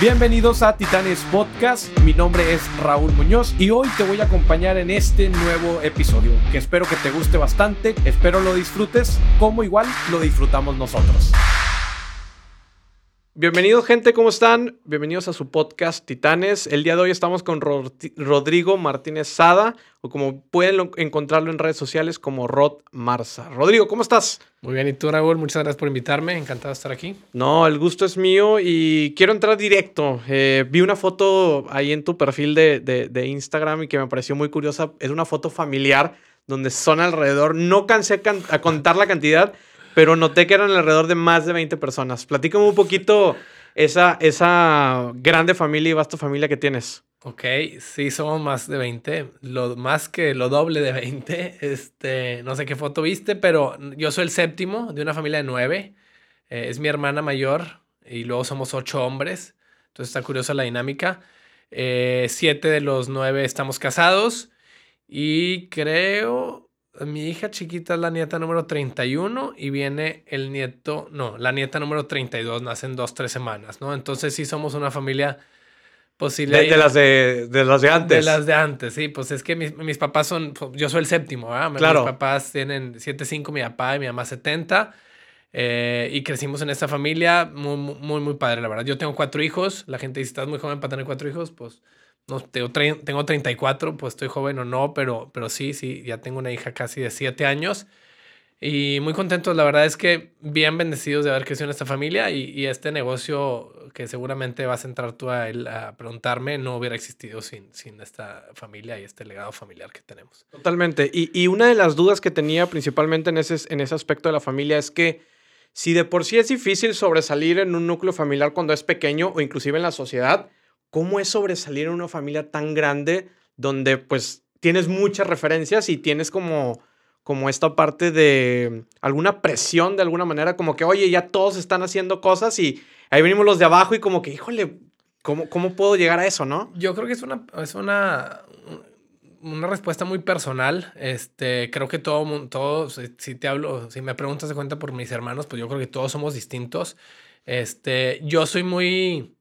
Bienvenidos a Titanes Podcast, mi nombre es Raúl Muñoz y hoy te voy a acompañar en este nuevo episodio que espero que te guste bastante, espero lo disfrutes como igual lo disfrutamos nosotros. Bienvenidos gente, ¿cómo están? Bienvenidos a su podcast Titanes. El día de hoy estamos con Rodrigo Martínez Sada, o como pueden encontrarlo en redes sociales como Rod Marza. Rodrigo, ¿cómo estás? Muy bien, ¿y tú Raúl? Muchas gracias por invitarme, encantado de estar aquí. No, el gusto es mío y quiero entrar directo. Eh, vi una foto ahí en tu perfil de, de, Instagram y que me pareció muy curiosa. Es una foto familiar donde son alrededor, no cansé a contar la cantidad, pero noté que eran alrededor de más de 20 personas. Platícame un poquito esa, esa grande familia y vasta familia que tienes. Ok, sí, somos más de 20, lo, más que lo doble de 20. Este, no sé qué foto viste, pero yo soy el séptimo de una familia de nueve. Eh, es mi hermana mayor y luego somos ocho hombres. Entonces está curiosa la dinámica. Eh, siete de los nueve estamos casados y creo mi hija chiquita es la nieta número 31 y viene el nieto, no, la nieta número 32, nace en dos, tres semanas, ¿no? Entonces sí somos una familia posible. De, las de, de las de antes. De las de antes, sí, pues es que mis, mis papás son, yo soy el séptimo, ¿verdad? Claro. Mis papás tienen 75, mi papá y mi mamá 70. Eh, y crecimos en esta familia muy, muy, muy padre, la verdad. Yo tengo cuatro hijos. La gente dice, estás muy joven para tener cuatro hijos. Pues no, tengo, tengo 34, pues estoy joven o no, pero, pero sí, sí, ya tengo una hija casi de 7 años. Y muy contentos, la verdad es que bien bendecidos de haber crecido en esta familia y, y este negocio que seguramente vas a entrar tú a, él a preguntarme no hubiera existido sin, sin esta familia y este legado familiar que tenemos. Totalmente. Y, y una de las dudas que tenía principalmente en ese, en ese aspecto de la familia es que si de por sí es difícil sobresalir en un núcleo familiar cuando es pequeño o inclusive en la sociedad, ¿cómo es sobresalir en una familia tan grande donde pues tienes muchas referencias y tienes como, como esta parte de alguna presión de alguna manera, como que, oye, ya todos están haciendo cosas y ahí venimos los de abajo y como que, híjole, ¿cómo, cómo puedo llegar a eso, no? Yo creo que es una, es una, una respuesta muy personal. Este, creo que todo, todos, si te hablo, si me preguntas de cuenta por mis hermanos, pues yo creo que todos somos distintos. Este, yo soy muy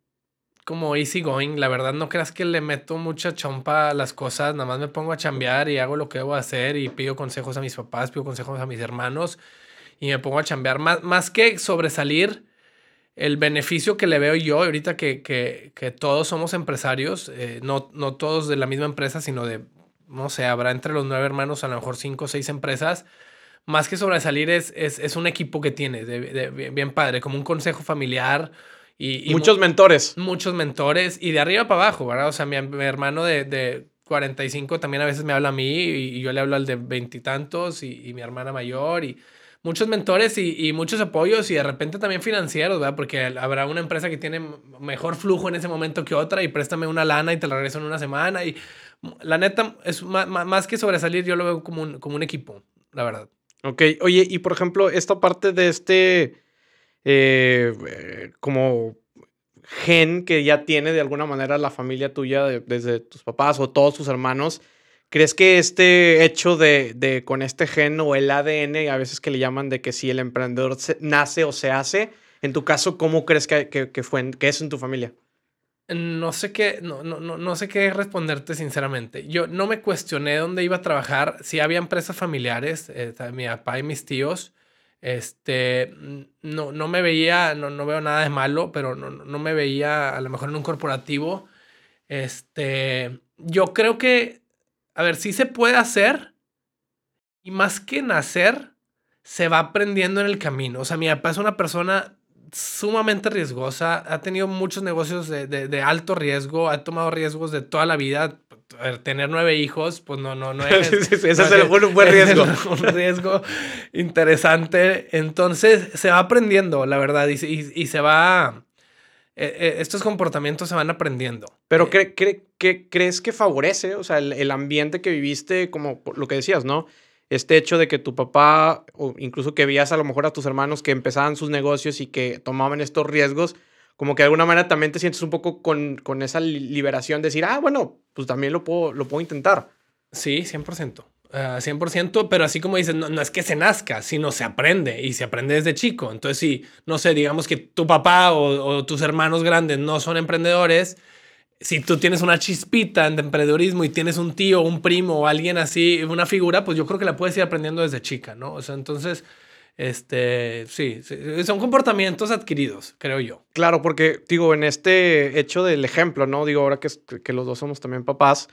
como easy going. La verdad, no creas que le meto mucha chompa a las cosas. Nada más me pongo a chambear y hago lo que debo hacer y pido consejos a mis papás, pido consejos a mis hermanos y me pongo a chambear. Más, más que sobresalir, el beneficio que le veo yo, ahorita que, que, que todos somos empresarios, eh, no, no todos de la misma empresa, sino de, no sé, habrá entre los nueve hermanos a lo mejor cinco o seis empresas. Más que sobresalir es, es, es un equipo que tienes, de, bien padre, como un consejo familiar, y, muchos mentores. Muchos mentores y de arriba para abajo, ¿verdad? O sea, mi, hermano de, de, 45 también a veces me habla a mí y, yo le hablo al de veintitantos y, y, mi hermana mayor y muchos mentores y, muchos apoyos y de repente también financieros, ¿verdad? Porque habrá una empresa que tiene mejor flujo en ese momento que otra y préstame una lana y te la regreso en una semana y la neta es más, más que sobresalir, yo lo veo como un, como un equipo, la verdad. Ok, oye, y por ejemplo, esta parte de este eh, como gen que ya tiene de alguna manera la familia tuya, desde tus papás o todos tus hermanos. ¿Crees que este hecho de, de, con este gen o el ADN, a veces que le llaman de que si el emprendedor nace o se hace, en tu caso, ¿cómo crees que, que, fue, que es en tu familia? No sé qué, no, no, no, sé qué responderte sinceramente. Yo no me cuestioné dónde iba a trabajar. Si había empresas familiares, eh, mi papá y mis tíos, este, no, no me veía, no, no veo nada de malo, pero no, no me veía a lo mejor en un corporativo. Este, yo creo que, a ver, sí se puede hacer y más que nacer, se va aprendiendo en el camino. O sea, mi papá es una persona sumamente riesgosa, ha tenido muchos negocios de, de, de alto riesgo, ha tomado riesgos de toda la vida, tener nueve hijos, pues no, no, no es. ese es el, un buen riesgo. un riesgo interesante. Entonces se va aprendiendo, la verdad, y, y, se va. Eh, eh, estos comportamientos se van aprendiendo. Pero eh, crees que favorece, o sea, el, ambiente que viviste, como lo que decías, ¿no? Este hecho de que tu papá, o incluso que veías a lo mejor a tus hermanos que empezaban sus negocios y que tomaban estos riesgos, como que de alguna manera también te sientes un poco con, con esa liberación de decir, ah, bueno, pues también lo puedo, lo puedo intentar. Sí, 100%. 100%, pero así como dices, no, no, es que se nazca, sino se aprende y se aprende desde chico. Entonces, si, no sé, digamos que tu papá o, tus hermanos grandes no son emprendedores, si tú tienes una chispita de emprendedorismo y tienes un tío, un primo o alguien así, una figura, pues yo creo que la puedes ir aprendiendo desde chica, ¿no? O sea, entonces, este, sí, son comportamientos adquiridos, creo yo. Claro, porque digo, en este hecho del ejemplo, ¿no? Digo, ahora que, que los dos somos también papás,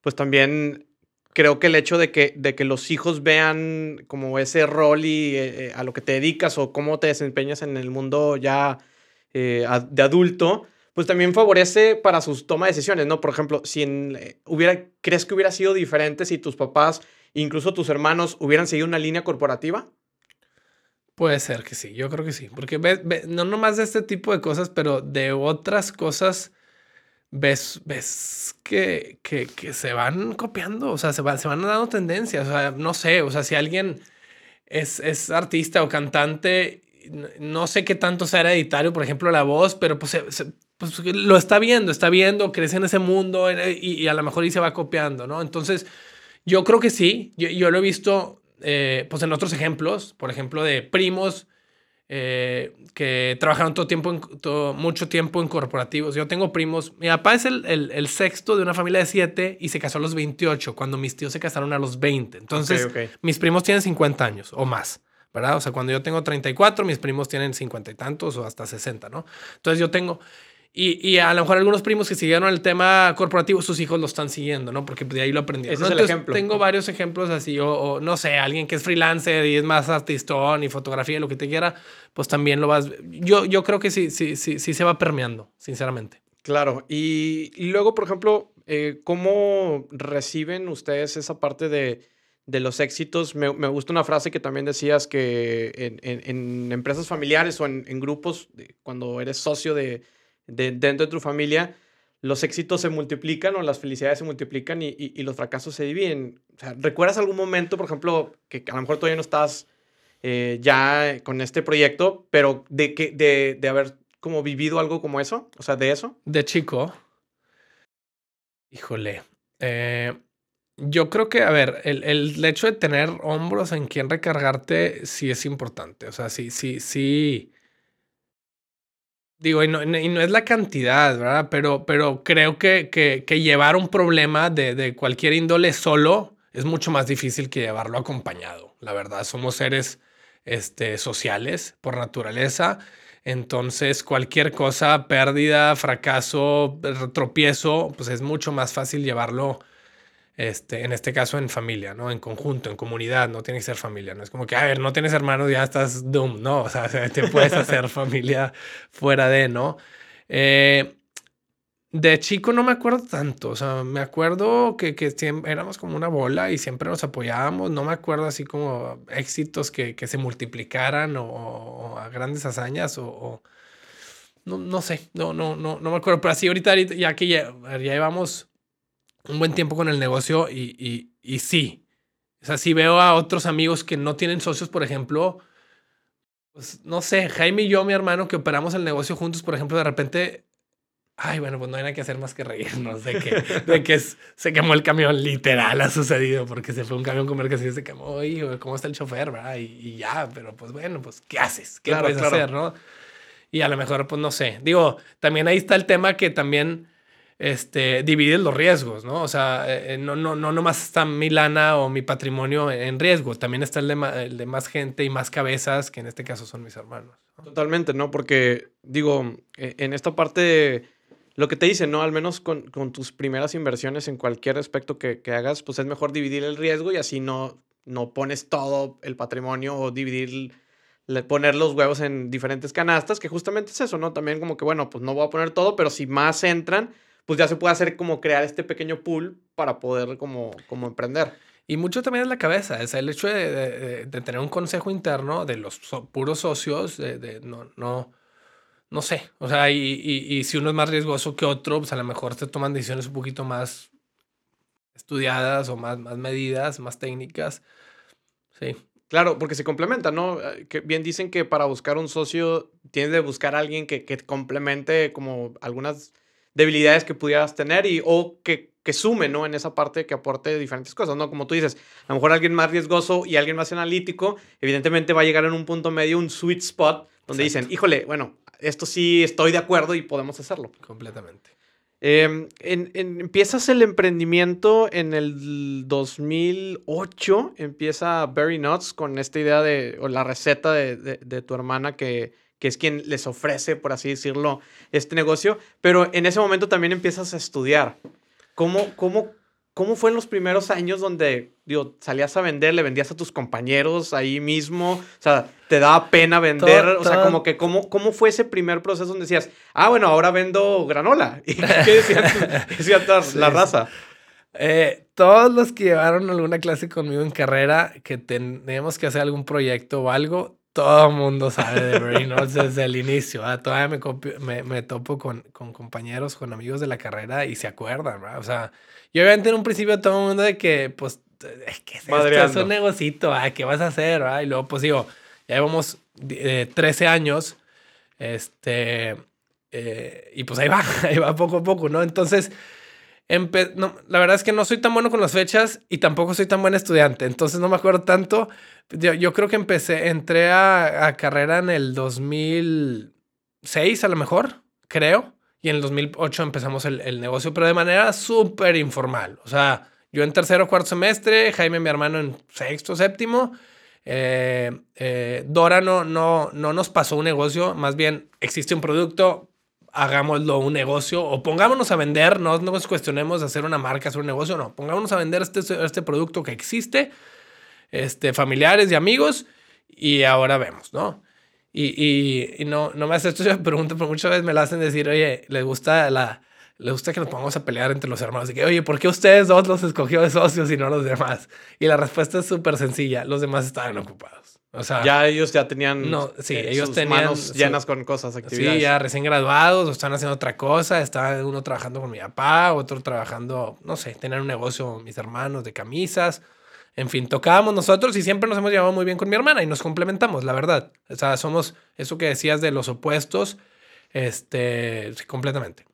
pues también creo que el hecho de que, de que los hijos vean como ese rol y eh, eh, a lo que te dedicas o cómo te desempeñas en el mundo ya eh, de adulto, pues también favorece para sus toma de decisiones, ¿no? Por ejemplo, si hubiera, ¿crees que hubiera sido diferente si tus papás, incluso tus hermanos, hubieran seguido una línea corporativa? Puede ser que sí, yo creo que sí, porque no nomás de este tipo de cosas, pero de otras cosas ves, ves que, que, que, se van copiando, o sea, se, se van dando tendencias, o sea, no sé, o sea, si alguien es, es artista o cantante, no sé qué tanto sea hereditario, por ejemplo, la voz, pero pues, pues, lo está viendo, está viendo, crece en ese mundo y, a lo mejor y se va copiando, ¿no? Entonces, yo creo que sí, yo, yo lo he visto, eh, pues en otros ejemplos, por ejemplo, de primos eh, que trabajaron todo tiempo en, todo, mucho tiempo en corporativos. Yo tengo primos. Mi papá es el, el, sexto de una familia de siete y se casó a los 28, cuando mis tíos se casaron a los 20. Entonces, mis primos tienen 50 años o más. ¿Verdad? O sea, cuando yo tengo 34, mis primos tienen 50 y tantos o hasta 60, ¿no? Entonces yo tengo, y, y, a lo mejor algunos primos que siguieron el tema corporativo, sus hijos lo están siguiendo, ¿no? Porque de ahí lo aprendieron. Ese es el ejemplo. Tengo varios ejemplos así, o, no sé, alguien que es freelancer y es más artistón y fotografía, lo que te quiera, pues también lo vas. Yo, yo creo que sí, sí, sí, sí se va permeando, sinceramente. Claro. Y, y luego, por ejemplo, eh, ¿cómo reciben ustedes esa parte de, de los éxitos? Me, me, gusta una frase que también decías que en, en, en empresas familiares o en, grupos, cuando eres socio de dentro de tu familia, los éxitos se multiplican o las felicidades se multiplican y, los fracasos se dividen. ¿Recuerdas algún momento, por ejemplo, que a lo mejor todavía no estás eh, ya con este proyecto, pero de, que, de, de haber como vivido algo como eso? O sea, de eso. De chico. Híjole. Eh, yo creo que, a ver, el, el, hecho de tener hombros en quien recargarte sí es importante. O sea, sí, sí, sí Digo, y no, es la cantidad, ¿verdad? Pero, pero creo que, que, llevar un problema de, de, cualquier índole solo es mucho más difícil que llevarlo acompañado. La verdad, somos seres este, sociales por naturaleza. Entonces, cualquier cosa, pérdida, fracaso, tropiezo, pues es mucho más fácil llevarlo este, en este caso en familia, ¿no? En conjunto, en comunidad, no tiene que ser familia, ¿no? Es como que, a ver, no tienes hermanos, ya estás doom, ¿no? O sea, te puedes hacer familia fuera de, ¿no? Eh, de chico no me acuerdo tanto, o sea, me acuerdo que, que éramos como una bola y siempre nos apoyábamos, no me acuerdo así como éxitos que, que se multiplicaran o, grandes hazañas o, no, no, sé, no, no, no, no me acuerdo, pero así ahorita, ya que ya llevamos un buen tiempo con el negocio y, y, y sí. O sea, si veo a otros amigos que no tienen socios, por ejemplo, pues no sé, Jaime y yo, mi hermano, que operamos el negocio juntos, por ejemplo, de repente, ay, bueno, pues no hay nada que hacer más que reírnos de que, de que se quemó el camión, literal ha sucedido, porque se fue un camión comer que se quemó, y cómo está el chofer, ¿verdad? Y, ya, pero pues bueno, pues, ¿qué haces? ¿Qué puedes hacer, no? Y a lo mejor, pues no sé. Digo, también ahí está el tema que también este, divides los riesgos, ¿no? O sea, eh, no, no, no nomás está mi lana o mi patrimonio en riesgo, también está el de, más gente y más cabezas, que en este caso son mis hermanos. Totalmente, ¿no? Porque, digo, e, en esta parte, lo que te dicen, ¿no? Al menos con, con tus primeras inversiones en cualquier aspecto que, que, hagas, pues es mejor dividir el riesgo y así no, no pones todo el patrimonio o dividir poner los huevos en diferentes canastas, que justamente es eso, ¿no? También como que, bueno, pues no voy a poner todo, pero si más entran, pues ya se puede hacer como crear este pequeño pool para poder como, como emprender. Y mucho también es la cabeza, es el hecho de, de, tener un consejo interno de los puros socios, de, no, no, no sé, o sea, y, y, y, si uno es más riesgoso que otro, pues a lo mejor te toman decisiones un poquito más estudiadas o más, más medidas, más técnicas. Sí. Claro, porque se complementan, ¿no? Eh, que bien dicen que para buscar un socio tienes de buscar a alguien que, que complemente como algunas debilidades que pudieras tener y o que que sume, ¿no? En esa parte que aporte diferentes cosas, ¿no? Como tú dices, a lo mejor alguien más riesgoso y alguien más analítico, evidentemente va a llegar en un punto medio, un sweet spot, donde dicen, híjole, bueno, esto sí estoy de acuerdo y podemos hacerlo. Completamente. Em, empiezas el emprendimiento en el 2008, empieza Berry Nuts con esta idea de, o la receta de, de, tu hermana que, que, es quien les ofrece, por así decirlo, este negocio, pero en ese momento también empiezas a estudiar. ¿Cómo, cómo ¿Cómo fue en los primeros años donde, digo, salías a vender, le vendías a tus compañeros ahí mismo? O sea, ¿te daba pena vender? o sea, como que, ¿cómo, ¿cómo fue ese primer proceso donde decías, ah, bueno, ahora vendo granola? ¿Y qué decía la raza? Eh, todos los que llevaron alguna clase conmigo en carrera, que teníamos que hacer algún proyecto o algo, todo el mundo sabe de Brain desde el inicio. Todavía me, me, me topo con, con, compañeros, con amigos de la carrera y se acuerdan, ¿verdad? O sea, yo obviamente en un principio todo el mundo de que, pues, es que es, es un negocito, ¿qué vas a hacer? Y luego, pues digo, ya llevamos 13 eh, años, este, eh, y pues ahí va, ahí va poco a poco, ¿no? Entonces, no, la verdad es que no soy tan bueno con las fechas y tampoco soy tan buen estudiante, entonces no me acuerdo tanto. Yo, yo creo que empecé, entré a, a, carrera en el 2006 a lo mejor, creo, y en el 2008 empezamos el, el negocio, pero de manera súper informal. O sea, yo en tercero cuarto semestre, Jaime, mi hermano, en sexto, séptimo. Eh, eh, Dora no, no, no nos pasó un negocio, más bien existe un producto, hagámoslo un negocio o pongámonos a vender, no nos cuestionemos hacer una marca, hacer un negocio, no, pongámonos a vender este, este producto que existe, este, familiares y amigos, y ahora vemos, ¿no? Y, y, no, no me hace esto, yo pregunto, pero muchas veces me la hacen decir, oye, le gusta la... Le gusta que nos pongamos a pelear entre los hermanos. Y que, oye, ¿por qué ustedes dos los escogió de socios y no los demás? Y la respuesta es súper sencilla. Los demás estaban ocupados. O sea, ya ellos ya tenían no, sí, eh, ellos tenían manos llenas con cosas, actividades. Sí, ya recién graduados, o están haciendo otra cosa, estaba uno trabajando con mi papá, otro trabajando, no sé, tenían un negocio mis hermanos de camisas. En fin, tocábamos nosotros y siempre nos hemos llevado muy bien con mi hermana y nos complementamos, la verdad. O sea, somos eso que decías de los opuestos, este, completamente.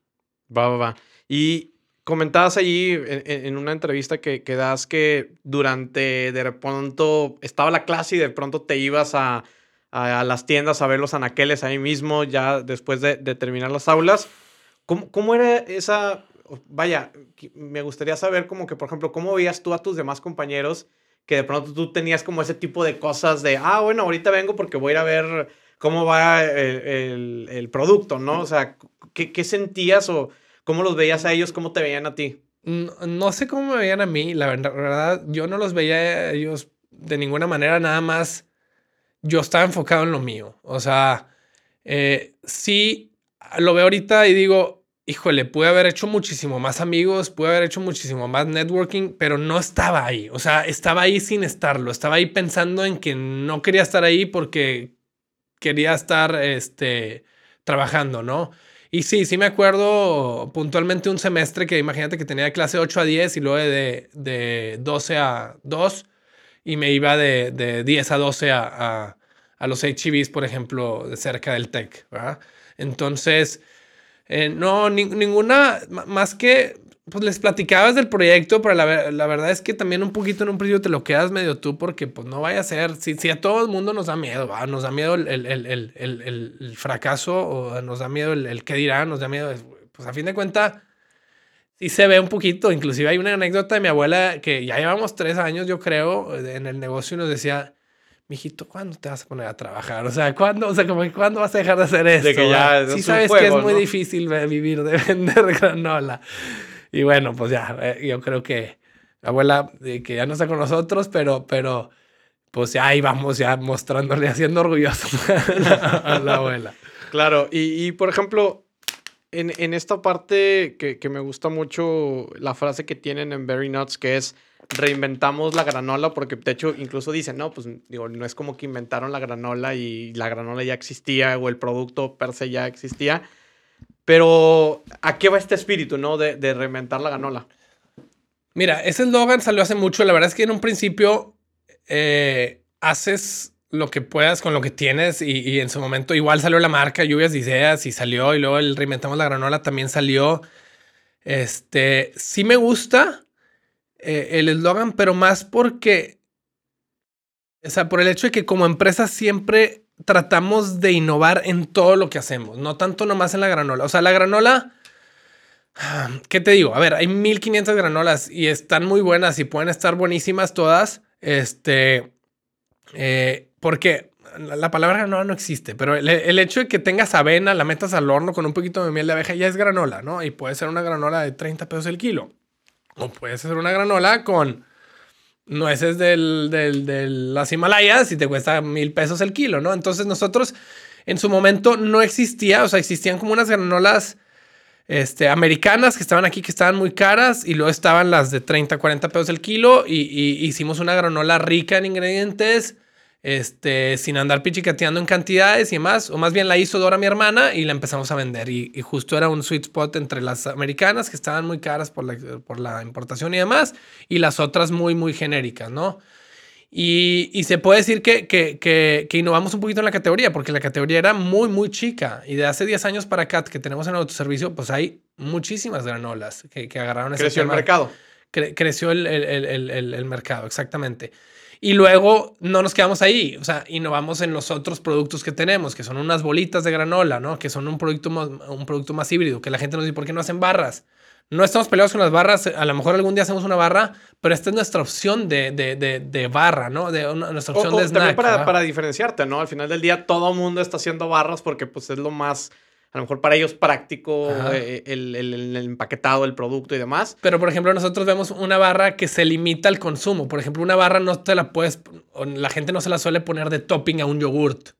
Va, va, va. Y Comentabas allí en, una entrevista que, que, das que durante, de pronto, estaba la clase y de pronto te ibas a, a, las tiendas a ver los anaqueles ahí mismo, ya después de, terminar las aulas. ¿Cómo, ¿Cómo, era esa, vaya, me gustaría saber como que, por ejemplo, cómo veías tú a tus demás compañeros que de pronto tú tenías como ese tipo de cosas de, ah, bueno, ahorita vengo porque voy a ir a ver cómo va el, el, el producto, ¿no? O sea, ¿qué, ¿qué sentías o ¿Cómo los veías a ellos? ¿Cómo te veían a ti? No, sé cómo me veían a mí, la verdad, yo no los veía a ellos de ninguna manera, nada más yo estaba enfocado en lo mío. O sea, eh, sí lo veo ahorita y digo, híjole, pude haber hecho muchísimo más amigos, pude haber hecho muchísimo más networking, pero no estaba ahí. O sea, estaba ahí sin estarlo. Estaba ahí pensando en que no quería estar ahí porque quería estar este, trabajando, ¿no? Y sí, sí me acuerdo puntualmente un semestre que imagínate que tenía clase 8 a 10 y luego de, de 12 a 2 y me iba de, de 10 a 12 a, a, a los HEVs, por ejemplo, cerca del TEC, ¿verdad? Entonces, eh, no, ninguna, más que pues les platicabas del proyecto, pero la, la, verdad es que también un poquito en un principio te lo quedas medio tú porque pues no vaya a ser, si, si a todo el mundo nos da miedo, nos da miedo el, el, el, el, fracaso o nos da miedo el, qué dirán, nos da miedo, pues a fin de cuentas sí se ve un poquito, inclusive hay una anécdota de mi abuela que ya llevamos tres años yo creo en el negocio y nos decía, mijito, ¿cuándo te vas a poner a trabajar? O sea, ¿cuándo, o sea, como, ¿cuándo vas a dejar de hacer esto? De que ya sí sabes que es muy difícil vivir de vender granola. Y bueno, pues ya, eh, yo creo que abuela, que ya no está con nosotros, pero, pero pues ya ahí vamos ya mostrándole, haciendo orgulloso a la, abuela. Claro, y, y por ejemplo, en, en, esta parte que, que, me gusta mucho la frase que tienen en Berry Nuts, que es reinventamos la granola, porque de hecho incluso dicen, no, pues digo, no es como que inventaron la granola y la granola ya existía o el producto per se ya existía, pero, ¿a qué va este espíritu, no? De, de reinventar la ganola. Mira, ese eslogan salió hace mucho. La verdad es que en un principio eh, haces lo que puedas con lo que tienes y, en su momento igual salió la marca Lluvias de Ideas y salió y luego el Reinventamos la Granola también salió. Este, sí me gusta eh, el eslogan, pero más porque, o sea, por el hecho de que como empresa siempre tratamos de innovar en todo lo que hacemos, no tanto nomás en la granola. O sea, la granola, ¿qué te digo? A ver, hay 1500 granolas y están muy buenas y pueden estar buenísimas todas. Este, eh, porque la palabra granola no existe, pero el, hecho de que tengas avena, la metas al horno con un poquito de miel de abeja, ya es granola, ¿no? Y puede ser una granola de 30 pesos el kilo. O puede ser una granola con nueces del, del, de las Himalayas y te cuesta mil pesos el kilo, ¿no? Entonces nosotros en su momento no existía, o sea, existían como unas granolas este, americanas que estaban aquí, que estaban muy caras, y luego estaban las de 30, 40 pesos el kilo, y, y hicimos una granola rica en ingredientes este, sin andar pichicateando en cantidades y demás, o más bien la hizo Dora mi hermana y la empezamos a vender y, justo era un sweet spot entre las americanas que estaban muy caras por la, por la importación y demás y las otras muy, muy genéricas, ¿no? Y, y se puede decir que, que, que, que, innovamos un poquito en la categoría, porque la categoría era muy, muy chica. Y de hace 10 años para acá que tenemos en el autoservicio, pues hay muchísimas granolas que, que agarraron ese Creció el mercado. creció el, el, el, el mercado, exactamente. Y luego no nos quedamos ahí, o sea, innovamos en los otros productos que tenemos, que son unas bolitas de granola, ¿no? Que son un producto más, un producto más híbrido, que la gente nos dice, ¿por qué no hacen barras? No estamos peleados con las barras, a lo mejor algún día hacemos una barra, pero esta es nuestra opción de, de, de, barra, ¿no? De nuestra opción de snack. También para, para diferenciarte, ¿no? Al final del día todo el mundo está haciendo barras porque pues es lo más a lo mejor para ellos práctico eh, el, el, empaquetado del producto y demás. Pero, por ejemplo, nosotros vemos una barra que se limita al consumo. Por ejemplo, una barra no te la puedes, la gente no se la suele poner de topping a un yogurt,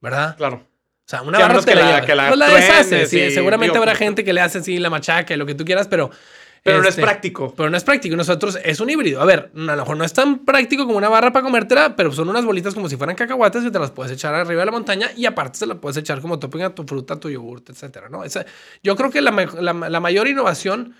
¿verdad? Claro. O sea, una barra que, la, que la, pues la deshace. Sí, seguramente habrá gente que le hace así la machaca y lo que tú quieras, pero pero no es este, práctico. Pero no es práctico. Nosotros es un híbrido. A ver, a lo mejor no es tan práctico como una barra para comértela, pero son unas bolitas como si fueran cacahuates y te las puedes echar arriba de la montaña y aparte se las puedes echar como topping a tu fruta, a tu yogurt, etcétera, ¿no? Esa, yo creo que la, la, mayor innovación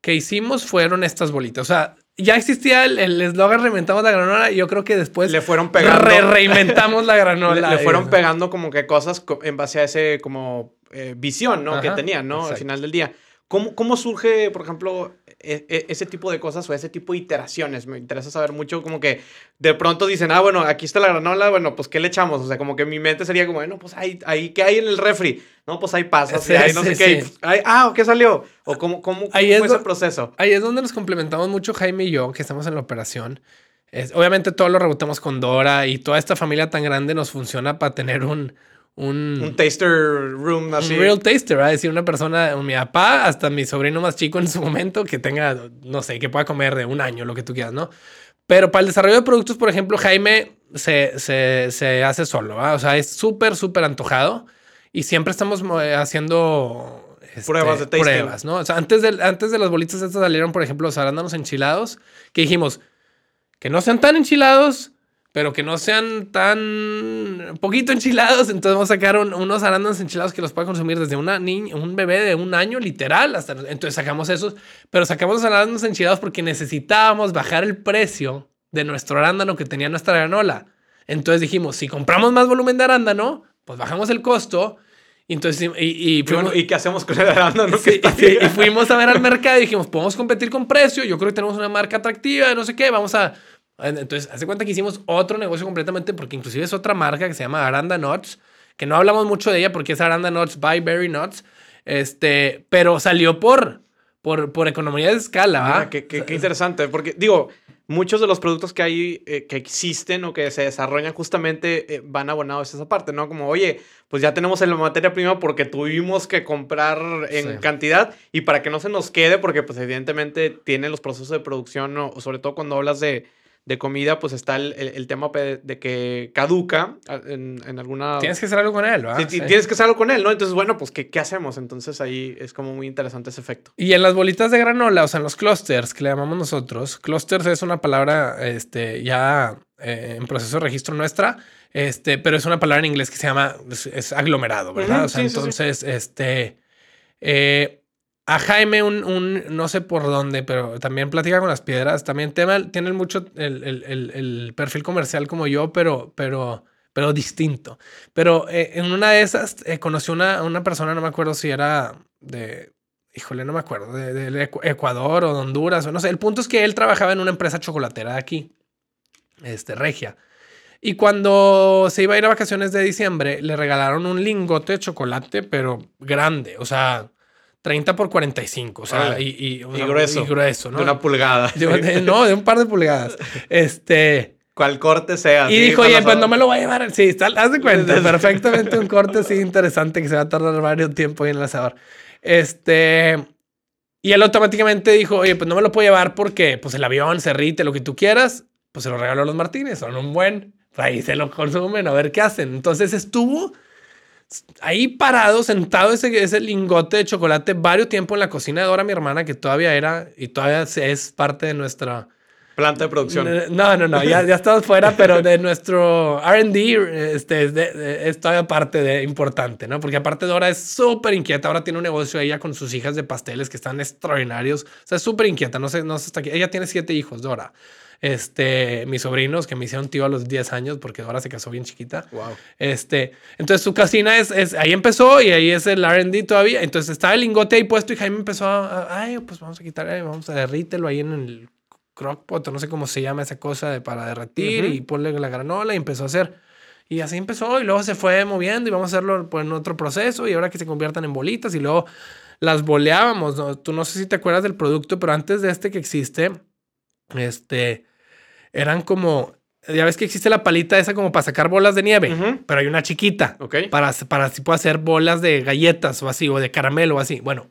que hicimos fueron estas bolitas. O sea, ya existía el eslogan reinventamos la granola y yo creo que después le fueron pegando reinventamos la granola. le, fueron pegando como que cosas en base a ese como eh, visión, ¿no? que tenían, ¿no? Al final del día. ¿Cómo, ¿Cómo, surge, por ejemplo, e, e, ese tipo de cosas o ese tipo de iteraciones? Me interesa saber mucho, como que de pronto dicen, ah, bueno, aquí está la granola, bueno, pues ¿qué le echamos? O sea, como que mi mente sería como, bueno, pues ahí, ahí ¿qué hay en el refri? No, pues hay pasas, sí, no sé qué. ah, ¿qué salió? ¿O cómo, cómo, fue ese proceso? Ahí es donde nos complementamos mucho Jaime y yo, que estamos en la operación. Es, obviamente todo lo rebotamos con Dora y toda esta familia tan grande nos funciona para tener un un, taster room así. Un real taster, ¿va? decir, una persona, mi papá, hasta mi sobrino más chico en su momento, que tenga, no sé, que pueda comer de un año, lo que tú quieras, ¿no? Pero para el desarrollo de productos, por ejemplo, Jaime se, se, se hace solo, ¿va? O sea, es súper, súper antojado y siempre estamos eh, haciendo este, pruebas de tasting. Pruebas, ¿no? O sea, antes de, antes de las bolitas estas salieron, por ejemplo, los arándanos enchilados, que dijimos que no sean tan enchilados, pero que no sean tan poquito enchilados. Entonces vamos a sacar unos arándanos enchilados que los pueda consumir desde una niña, un bebé de un año, literal. Hasta, entonces sacamos esos, pero sacamos los arándanos enchilados porque necesitábamos bajar el precio de nuestro arándano que tenía nuestra granola. Entonces dijimos, si compramos más volumen de arándano, pues bajamos el costo. Entonces, y, y, ¿y qué hacemos con el arándano? y fuimos a ver al mercado y dijimos, podemos competir con precio. Yo creo que tenemos una marca atractiva, no sé qué. Vamos a entonces, hace cuenta que hicimos otro negocio completamente, porque inclusive es otra marca que se llama Aranda Nuts, que no hablamos mucho de ella porque es Aranda Nuts by Berry Nuts, este, pero salió por, por, por economía de escala. Ah, qué, qué, interesante, porque digo, muchos de los productos que hay, eh, que existen o que se desarrollan justamente eh, van abonados a esa parte, ¿no? Como, oye, pues ya tenemos la materia prima porque tuvimos que comprar en cantidad y para que no se nos quede, porque pues evidentemente tiene los procesos de producción, o sobre todo cuando hablas de de comida, pues está el, el, tema de que caduca en, en, alguna... Tienes que hacer algo con él, ¿verdad? Sí, Tienes que hacer algo con él, ¿no? Entonces, bueno, pues, ¿qué, ¿qué, hacemos? Entonces ahí es como muy interesante ese efecto. Y en las bolitas de granola, o sea, en los clusters, que le llamamos nosotros, clusters es una palabra este, ya eh, en proceso de registro nuestra, este, pero es una palabra en inglés que se llama, es, aglomerado, ¿verdad? o sea, entonces, este... Eh, a Jaime, un, un, no sé por dónde, pero también platica con las piedras. También tema, tiene mucho el, el, el, perfil comercial como yo, pero, pero, pero distinto. Pero eh, en una de esas eh, conoció una, una persona, no me acuerdo si era de híjole, no me acuerdo, de, Ecuador o de Honduras, o no sé. El punto es que él trabajaba en una empresa chocolatera de aquí, este, Regia. Y cuando se iba a ir a vacaciones de diciembre, le regalaron un lingote de chocolate, pero grande, o sea, 30 por 45, o sea, y, y, grueso. Y grueso, ¿no? De una pulgada. no, de un par de pulgadas. Este. Cual corte sea. Y dijo, oye, pues no me lo voy a llevar. Sí, está, haz de cuenta, perfectamente un corte así interesante que se va a tardar varios tiempo en el asador. Este. Y él automáticamente dijo, oye, pues no me lo puedo llevar porque, pues el avión, se rite, lo que tú quieras. Pues se lo regaló a los Martínez, son un buen ahí se lo consumen a ver qué hacen. Entonces estuvo ahí parado, sentado ese, ese lingote de chocolate varios tiempo en la cocina de Dora, mi hermana, que todavía era y todavía es parte de nuestra... Planta de producción. No, no, no, ya, ya estamos fuera, pero de nuestro RD este, es, todavía parte de importante, ¿no? Porque aparte Dora es súper inquieta, ahora tiene un negocio ella con sus hijas de pasteles que están extraordinarios, o sea, es súper inquieta, no sé, no sé hasta aquí. Ella tiene siete hijos, Dora este, mis sobrinos que me hicieron tío a los 10 años porque ahora se casó bien chiquita. Wow. Este, entonces su casina es, es ahí empezó y ahí es el R&D todavía. Entonces estaba el lingote ahí puesto y Jaime empezó a, ay, pues vamos a quitar, vamos a derrítelo ahí en el crockpot, no sé cómo se llama esa cosa de para derretir y ponle la granola y empezó a hacer. Y así empezó y luego se fue moviendo y vamos a hacerlo pues, en otro proceso y ahora que se conviertan en bolitas y luego las boleábamos. Tú no sé si te acuerdas del producto, pero antes de este que existe, este, eran como, ya ves que existe la palita esa como para sacar bolas de nieve, pero hay una chiquita. Ok. Para, para si puedo hacer bolas de galletas o así, o de caramelo o así. Bueno,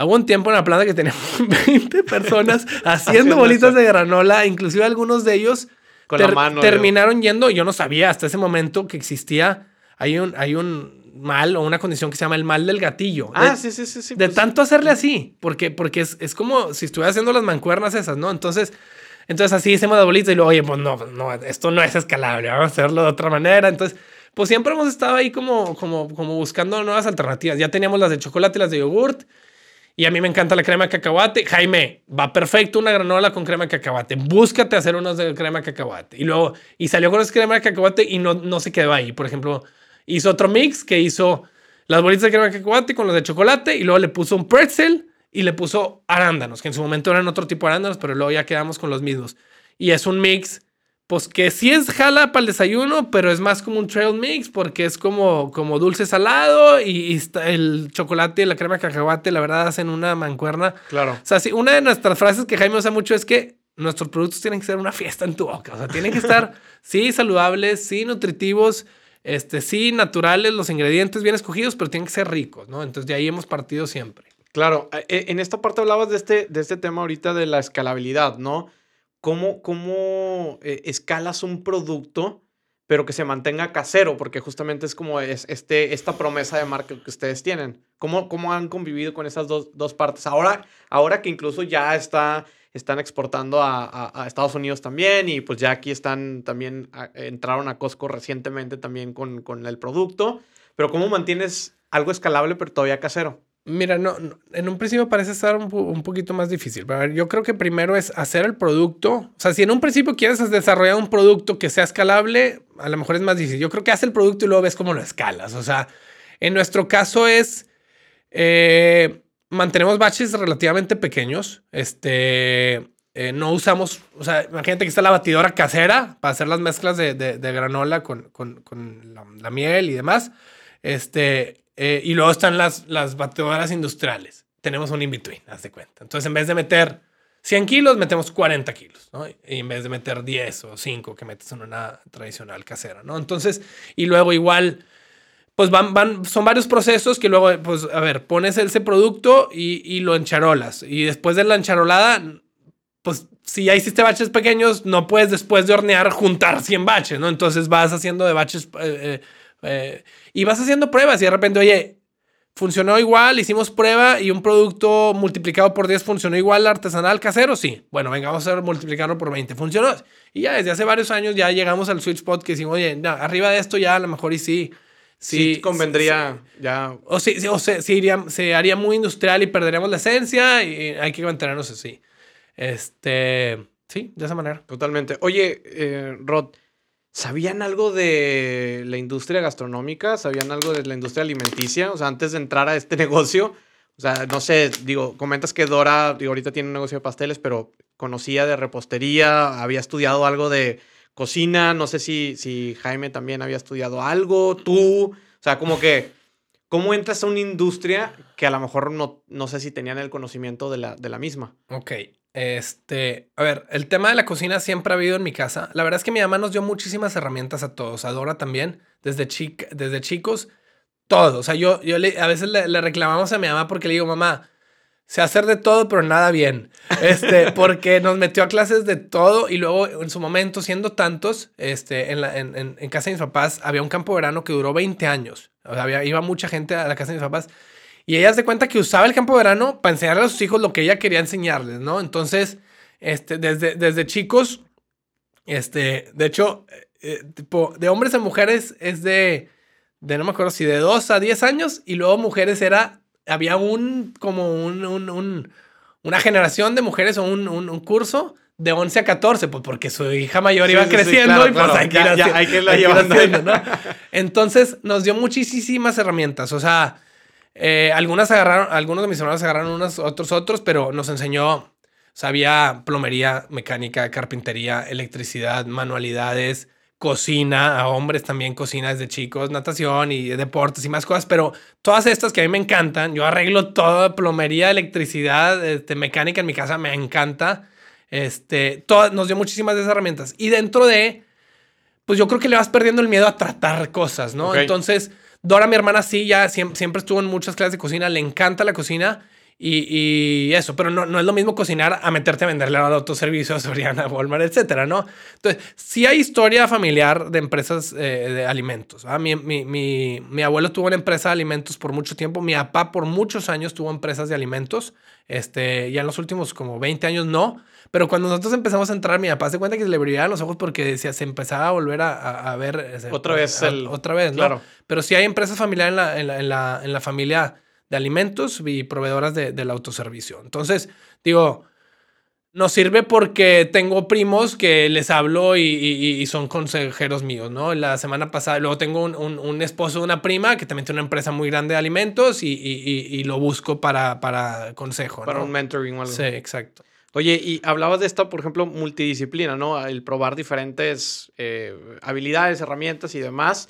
Hubo un tiempo en la planta que teníamos 20 personas haciendo, bolitas de granola, inclusive algunos de ellos Con la mano, terminaron yendo, yo no sabía hasta ese momento que existía, hay un, hay un mal o una condición que se llama el mal del gatillo. Ah, sí, sí, sí, sí. De pues tanto hacerle así, porque, porque es, es como si estuviera haciendo las mancuernas esas, ¿no? Entonces entonces así hicimos la bolita y luego, oye, pues no, no, esto no es escalable, vamos a hacerlo de otra manera. Entonces, pues siempre hemos estado ahí como, como, como buscando nuevas alternativas. Ya teníamos las de chocolate y las de yogurt. Y a mí me encanta la crema de cacahuate. Jaime, va perfecto una granola con crema de cacahuate. Búscate hacer unos de crema de cacahuate. Y luego, y salió con esa crema de cacahuate y no, no se quedó ahí. Por ejemplo, hizo otro mix que hizo las bolitas de crema de cacahuate con los de chocolate y luego le puso un pretzel y le puso arándanos, que en su momento eran otro tipo de arándanos, pero luego ya quedamos con los mismos. Y es un mix, pues que sí es jala para el desayuno, pero es más como un trail mix porque es como, como dulce salado y, el chocolate y la crema de cacahuate, la verdad, hacen una mancuerna. Claro. O sea, sí, una de nuestras frases que Jaime usa mucho es que nuestros productos tienen que ser una fiesta en tu boca. O sea, tienen que estar, sí, saludables, sí, nutritivos. Este, sí, naturales, los ingredientes bien escogidos, pero tienen que ser ricos, ¿no? Entonces de ahí hemos partido siempre. Claro, e, en esta parte hablabas de este, de este tema ahorita de la escalabilidad, ¿no? ¿Cómo, cómo eh, escalas un producto, pero que se mantenga casero? Porque justamente es como es este, esta promesa de marca que ustedes tienen. ¿Cómo, cómo han convivido con esas dos, dos partes? Ahora, ahora que incluso ya está, están exportando a, a, Estados Unidos también y pues ya aquí están también, entraron a Costco recientemente también con, con el producto. Pero ¿cómo mantienes algo escalable pero todavía casero? Mira, no, en un principio parece estar un, poquito más difícil. Pero yo creo que primero es hacer el producto. O sea, si en un principio quieres desarrollar un producto que sea escalable, a lo mejor es más difícil. Yo creo que hace el producto y luego ves cómo lo escalas. O sea, en nuestro caso es eh, mantenemos baches relativamente pequeños. Este eh, no usamos, o sea, imagínate que está la batidora casera para hacer las mezclas de, granola con, la, la, miel y demás. Este, eh, y luego están las, las batedoras industriales. Tenemos un in-between, haz de cuenta. Entonces, en vez de meter 100 kilos, metemos 40 kilos, ¿no? Y en vez de meter 10 o 5 que metes en una tradicional casera, ¿no? Entonces, y luego igual, pues van, van, son varios procesos que luego, pues, a ver, pones ese producto y, y lo encharolas. Y después de la encharolada, pues, si ya hiciste baches pequeños, no puedes después de hornear juntar 100 baches, ¿no? Entonces vas haciendo de baches... Eh, eh, eh, y vas haciendo pruebas y de repente, oye, funcionó igual, hicimos prueba y un producto multiplicado por 10 funcionó igual, artesanal, casero, sí. Bueno, venga, vamos a multiplicarlo por 20. Funcionó. Y ya desde hace varios años ya llegamos al sweet spot que decimos, oye, arriba de esto ya a lo mejor y sí. Sí, convendría ya. O sí, o se, iría, se haría muy industrial y perderíamos la esencia y hay que mantenernos así. Este, sí, de esa manera. Totalmente. Oye, eh, Rod, ¿Sabían algo de la industria gastronómica? ¿Sabían algo de la industria alimenticia? O sea, antes de entrar a este negocio, O sea, no sé, digo, comentas que Dora, digo, ahorita tiene un negocio de pasteles, pero conocía de repostería, había estudiado algo de cocina, no sé si, si Jaime también había estudiado algo, tú, o sea, como que, ¿cómo entras a una industria que a lo mejor no, no sé si tenían el conocimiento de la, de la misma? Ok, este, a ver, el tema de la cocina siempre ha habido en mi casa. La verdad es que mi mamá nos dio muchísimas herramientas a todos, a Dora también, desde, chica, desde chicos, todo. O sea, yo, yo le, a veces le, reclamamos a mi mamá porque le digo, mamá, sé hacer de todo, pero nada bien. Este, porque nos metió a clases de todo y luego en su momento, siendo tantos, este, en, la, en, en, casa de mis papás había un campo de verano que duró 20 años. O sea, había, iba mucha gente a la casa de mis papás y ella se cuenta que usaba el campo de verano para enseñarle a sus hijos lo que ella quería enseñarles, ¿no? Entonces, este, desde, desde chicos, este, de hecho, eh, tipo, de hombres a mujeres es de, de, no me acuerdo si de 2 a 10 años y luego mujeres era había un, como un, un, un una generación de mujeres o un, un, curso de 11 a 14, pues porque su hija mayor iba creciendo y pues hay que, hay que irla llevando. ¿no? Entonces nos dio muchísimas herramientas, o sea, eh, algunas agarraron, algunos de mis hermanos agarraron unos, otros otros, pero nos enseñó, sabía plomería, mecánica, carpintería, electricidad, manualidades, cocina, a hombres también cocina desde chicos, natación y deportes y más cosas, pero todas estas que a mí me encantan, yo arreglo todo, plomería, electricidad, este, mecánica en mi casa, me encanta. Este, todas, nos dio muchísimas de esas herramientas. Y dentro de, pues yo creo que le vas perdiendo el miedo a tratar cosas, ¿no? Entonces, Dora, mi hermana, sí, ya siempre, estuvo en muchas clases de cocina, le encanta la cocina y, eso, pero no, no, es lo mismo cocinar a meterte a venderle a autoservicios, Soriana, Walmart, etcétera, ¿no? Entonces, sí hay historia familiar de empresas eh, de alimentos. Mi, mi, mi, mi, abuelo tuvo una empresa de alimentos por mucho tiempo, mi papá por muchos años tuvo empresas de alimentos, este, ya en los últimos como 20 años no, pero cuando nosotros empezamos a entrar, mi papá se cuenta que se le brillaban los ojos porque decía, se empezaba a volver a, a, ver. Otra vez. el... Otra vez, ¿no? Claro. Pero sí hay empresas familiares en la, en la, en la, en la familia de alimentos y proveedoras de, del autoservicio. Entonces, digo, nos sirve porque tengo primos que les hablo y, son consejeros míos, ¿no? La semana pasada, luego tengo un, un, esposo de una prima que también tiene una empresa muy grande de alimentos y, lo busco para, para consejo. Para un mentoring o algo. Sí, exacto. Oye, y hablabas de esta, por ejemplo, multidisciplina, ¿no? El probar diferentes eh, habilidades, herramientas y demás.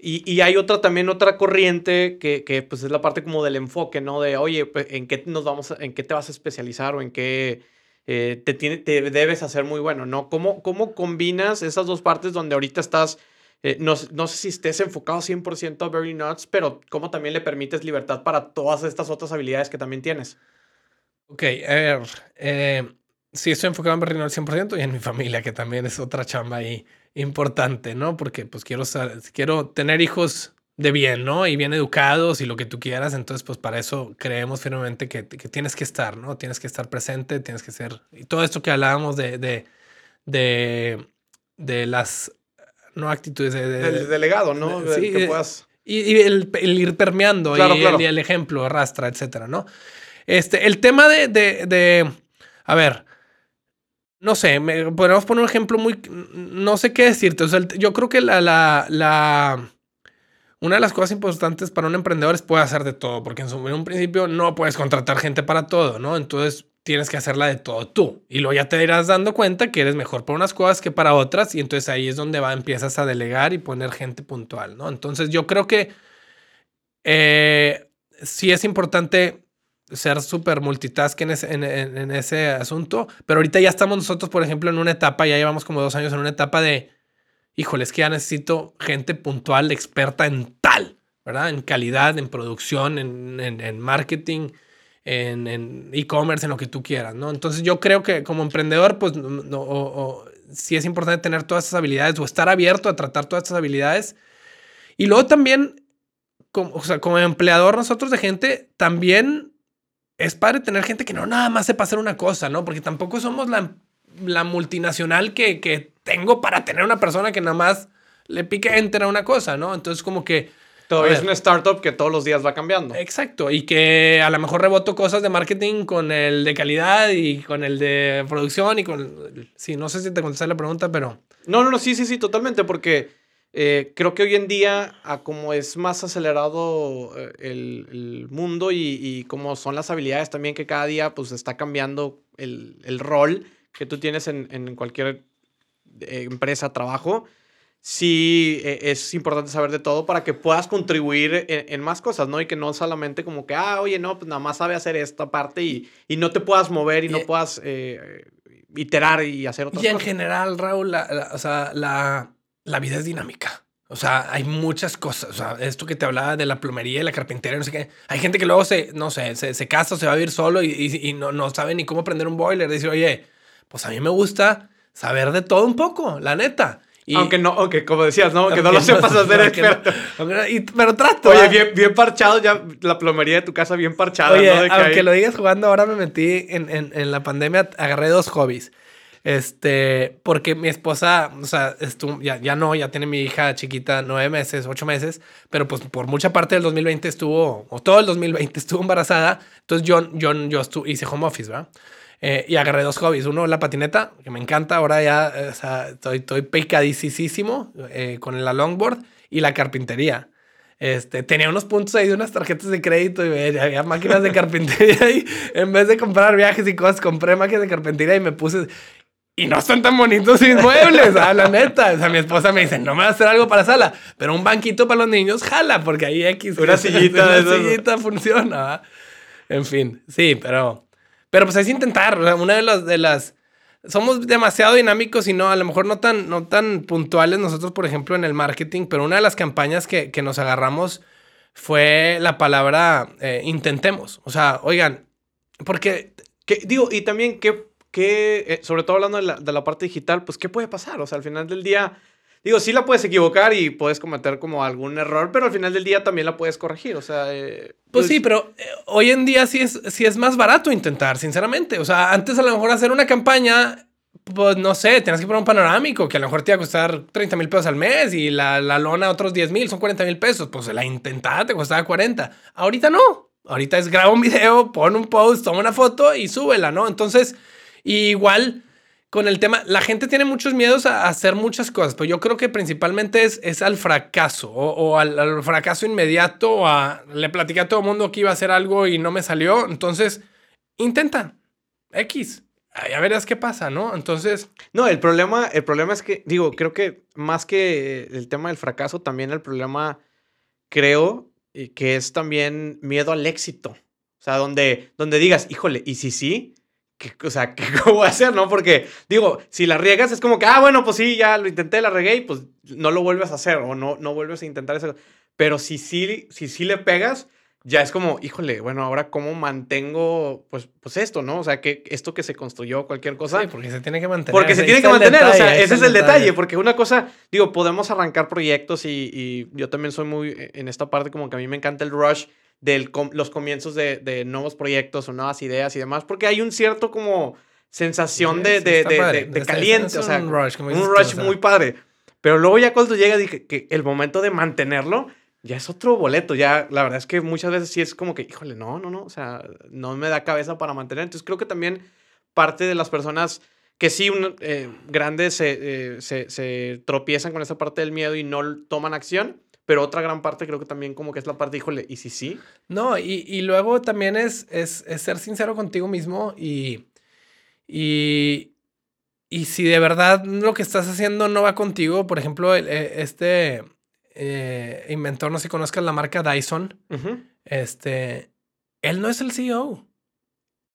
Y, hay otra también, otra corriente que, que, pues es la parte como del enfoque, ¿no? De, oye, pues, ¿en qué nos vamos, en qué te vas a especializar o en qué eh, te, tiene, te debes hacer muy bueno, ¿no? ¿Cómo, cómo combinas esas dos partes donde ahorita estás, eh, no, no, sé si estés enfocado 100% a Very Nuts, pero cómo también le permites libertad para todas estas otras habilidades que también tienes? Ok, a ver, eh, sí estoy enfocado en Very Nuts 100% y en mi familia, que también es otra chamba ahí importante, ¿no? Porque pues quiero, quiero tener hijos de bien, ¿no? Y bien educados y lo que tú quieras. Entonces, pues para eso creemos firmemente que, que tienes que estar, ¿no? Tienes que estar presente, tienes que ser... Y todo esto que hablábamos de, de, de, de las... No actitudes de... Del delegado, ¿no? sí, que puedas... Y, el, ir permeando y, El, el, ejemplo, arrastra, etcétera, ¿no? Este, el tema de, de, de a ver, no sé, me, podríamos poner un ejemplo muy... No sé qué decirte. O yo creo que la, la, la, Una de las cosas importantes para un emprendedor es poder hacer de todo, porque en, un principio no puedes contratar gente para todo, ¿no? Entonces tienes que hacerla de todo tú. Y luego ya te irás dando cuenta que eres mejor para unas cosas que para otras, y entonces ahí es donde va, empiezas a delegar y poner gente puntual, ¿no? Entonces yo creo que eh, sí es importante ser súper multitask en ese, en, ese asunto. Pero ahorita ya estamos nosotros, por ejemplo, en una etapa, ya llevamos como dos años en una etapa de, híjole, es que ya necesito gente puntual, experta en tal, ¿verdad? En calidad, en producción, en, marketing, en e-commerce, en, lo que tú quieras, ¿no? Entonces yo creo que como emprendedor, pues no, sí es importante tener todas esas habilidades o estar abierto a tratar todas esas habilidades. Y luego también, como, o sea, como empleador nosotros de gente, también es padre tener gente que no nada más sepa hacer una cosa, ¿no? Porque tampoco somos la, la multinacional que, que, tengo para tener una persona que nada más le pique enter a una cosa, ¿no? Entonces como que... Todavía es una startup que todos los días va cambiando. Exacto, y que a lo mejor reboto cosas de marketing con el de calidad y con el de producción y con... Sí, no sé si te contesté la pregunta, pero... No, no, no, sí, sí, sí, totalmente, porque eh, creo que hoy en día, a como es más acelerado eh, el, el mundo y, y, como son las habilidades también que cada día pues está cambiando el, el rol que tú tienes en, en cualquier eh, empresa, trabajo, sí es importante saber de todo para que puedas contribuir en, en, más cosas, ¿no? Y que no solamente como que, ah, oye, no, pues nada más sabe hacer esta parte y, y no te puedas mover y no puedas iterar y hacer otras cosas. Y en general, Raúl, la, la, o sea, la la vida es dinámica. O sea, hay muchas cosas. O sea, esto que te hablaba de la plomería y la carpintería, no sé qué. Hay gente que luego se, no sé, se, se casa o se va a vivir solo y, y, y, no, no sabe ni cómo prender un boiler. Dice, oye, pues a mí me gusta saber de todo un poco, la neta. Y, aunque no, aunque como decías, ¿no? Que no lo sepas no, hacer experto. No, y, pero trato. Oye, bien, bien parchado ya la plomería de tu casa, bien parchada. Oye, ¿no? aunque hay... lo digas jugando, ahora me metí en, en, en la pandemia, agarré dos hobbies. Este, porque mi esposa, o sea, estuvo, ya, ya no, ya tiene mi hija chiquita, nueve meses, ocho meses, pero pues por mucha parte del 2020 estuvo, o todo el 2020 estuvo embarazada. Entonces yo, yo, yo estuve, hice home office, ¿verdad? Eh, y agarré dos hobbies. Uno, la patineta, que me encanta. Ahora ya o sea, estoy, estoy picadísimo eh, con la longboard y la carpintería. Este, tenía unos puntos ahí de unas tarjetas de crédito y había máquinas de carpintería y en vez de comprar viajes y cosas, compré máquinas de carpintería y me puse y no están tan bonitos mis muebles, a la neta. O sea, mi esposa me dice, no me va a hacer algo para sala, pero un banquito para los niños, jala, porque ahí X. Una sillita. Una sillita funciona. En fin, sí, pero, pero pues es intentar. una de las, de las, somos demasiado dinámicos y no, a lo mejor no tan, no tan puntuales nosotros, por ejemplo, en el marketing, pero una de las campañas que, que nos agarramos fue la palabra eh, intentemos. O sea, oigan, porque... Que, digo, y también, ¿qué ¿qué, eh, sobre todo hablando de la, de la, parte digital, pues qué puede pasar? O sea, al final del día, digo, sí la puedes equivocar y puedes cometer como algún error, pero al final del día también la puedes corregir, o sea... Eh, pues, pues, sí, pero eh, hoy en día sí es, sí es más barato intentar, sinceramente. O sea, antes a lo mejor hacer una campaña pues no sé, tienes que poner un panorámico que a lo mejor te iba a costar 30 mil pesos al mes y la, la lona otros 10 mil, son 40 mil pesos. Pues la intentada te costaba 40. Ahorita no. Ahorita es graba un video, pon un post, toma una foto y súbela, ¿no? Entonces, y igual con el tema, la gente tiene muchos miedos a hacer muchas cosas, pero yo creo que principalmente es, es al fracaso o, al, fracaso inmediato. A, le platicé a todo el mundo que iba a hacer algo y no me salió. Entonces, intenta. X. Ya verás qué pasa, ¿no? Entonces. No, el problema, el problema es que, digo, creo que más que el tema del fracaso, también el problema, creo, que es también miedo al éxito. O sea, donde, donde digas, híjole, ¿y si sí? ¿Qué, o sea, ¿qué, ¿cómo hacer, no? Porque, digo, si la riegas es como que, ah, bueno, pues sí, ya lo intenté, la regué y pues no lo vuelves a hacer o no, no vuelves a intentar eso. Pero si sí, si sí le pegas, ya es como, híjole, bueno, ahora cómo mantengo, pues, pues esto, ¿no? O sea, que esto que se construyó, cualquier cosa. Sí, porque se tiene que mantener. Porque se tiene que mantener, detalle, o sea, ese es el detalle. detalle. Porque una cosa, digo, podemos arrancar proyectos y, y yo también soy muy, en esta parte como que a mí me encanta el rush de los comienzos de, de, nuevos proyectos o nuevas ideas y demás, porque hay un cierto como sensación de, de, de, de caliente, o sea, un rush, un rush muy padre. Pero luego ya cuando llega dije que el momento de mantenerlo ya es otro boleto, ya la verdad es que muchas veces sí es como que, híjole, no, no, no, o sea, no me da cabeza para mantener. Entonces creo que también parte de las personas que sí, un, eh, grandes se, eh, se, se tropiezan con esa parte del miedo y no toman acción pero otra gran parte creo que también como que es la parte, híjole, ¿y si sí? No, y, y luego también es, es, es, ser sincero contigo mismo y, y, y si de verdad lo que estás haciendo no va contigo, por ejemplo, el, este eh, inventor, no sé si conozcas la marca Dyson, uh -huh. este, él no es el CEO.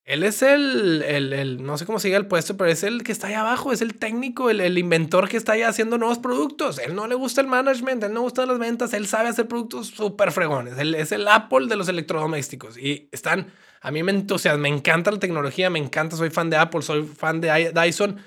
Él es el, el, el, no sé cómo sigue el puesto, pero es el que está ahí abajo, es el técnico, el, el inventor que está ahí haciendo nuevos productos. Él no le gusta el management, él no gusta las ventas, él sabe hacer productos súper fregones. Él es el Apple de los electrodomésticos. Y están, a mí me entusiasma, me encanta la tecnología, me encanta, soy fan de Apple, soy fan de Dyson.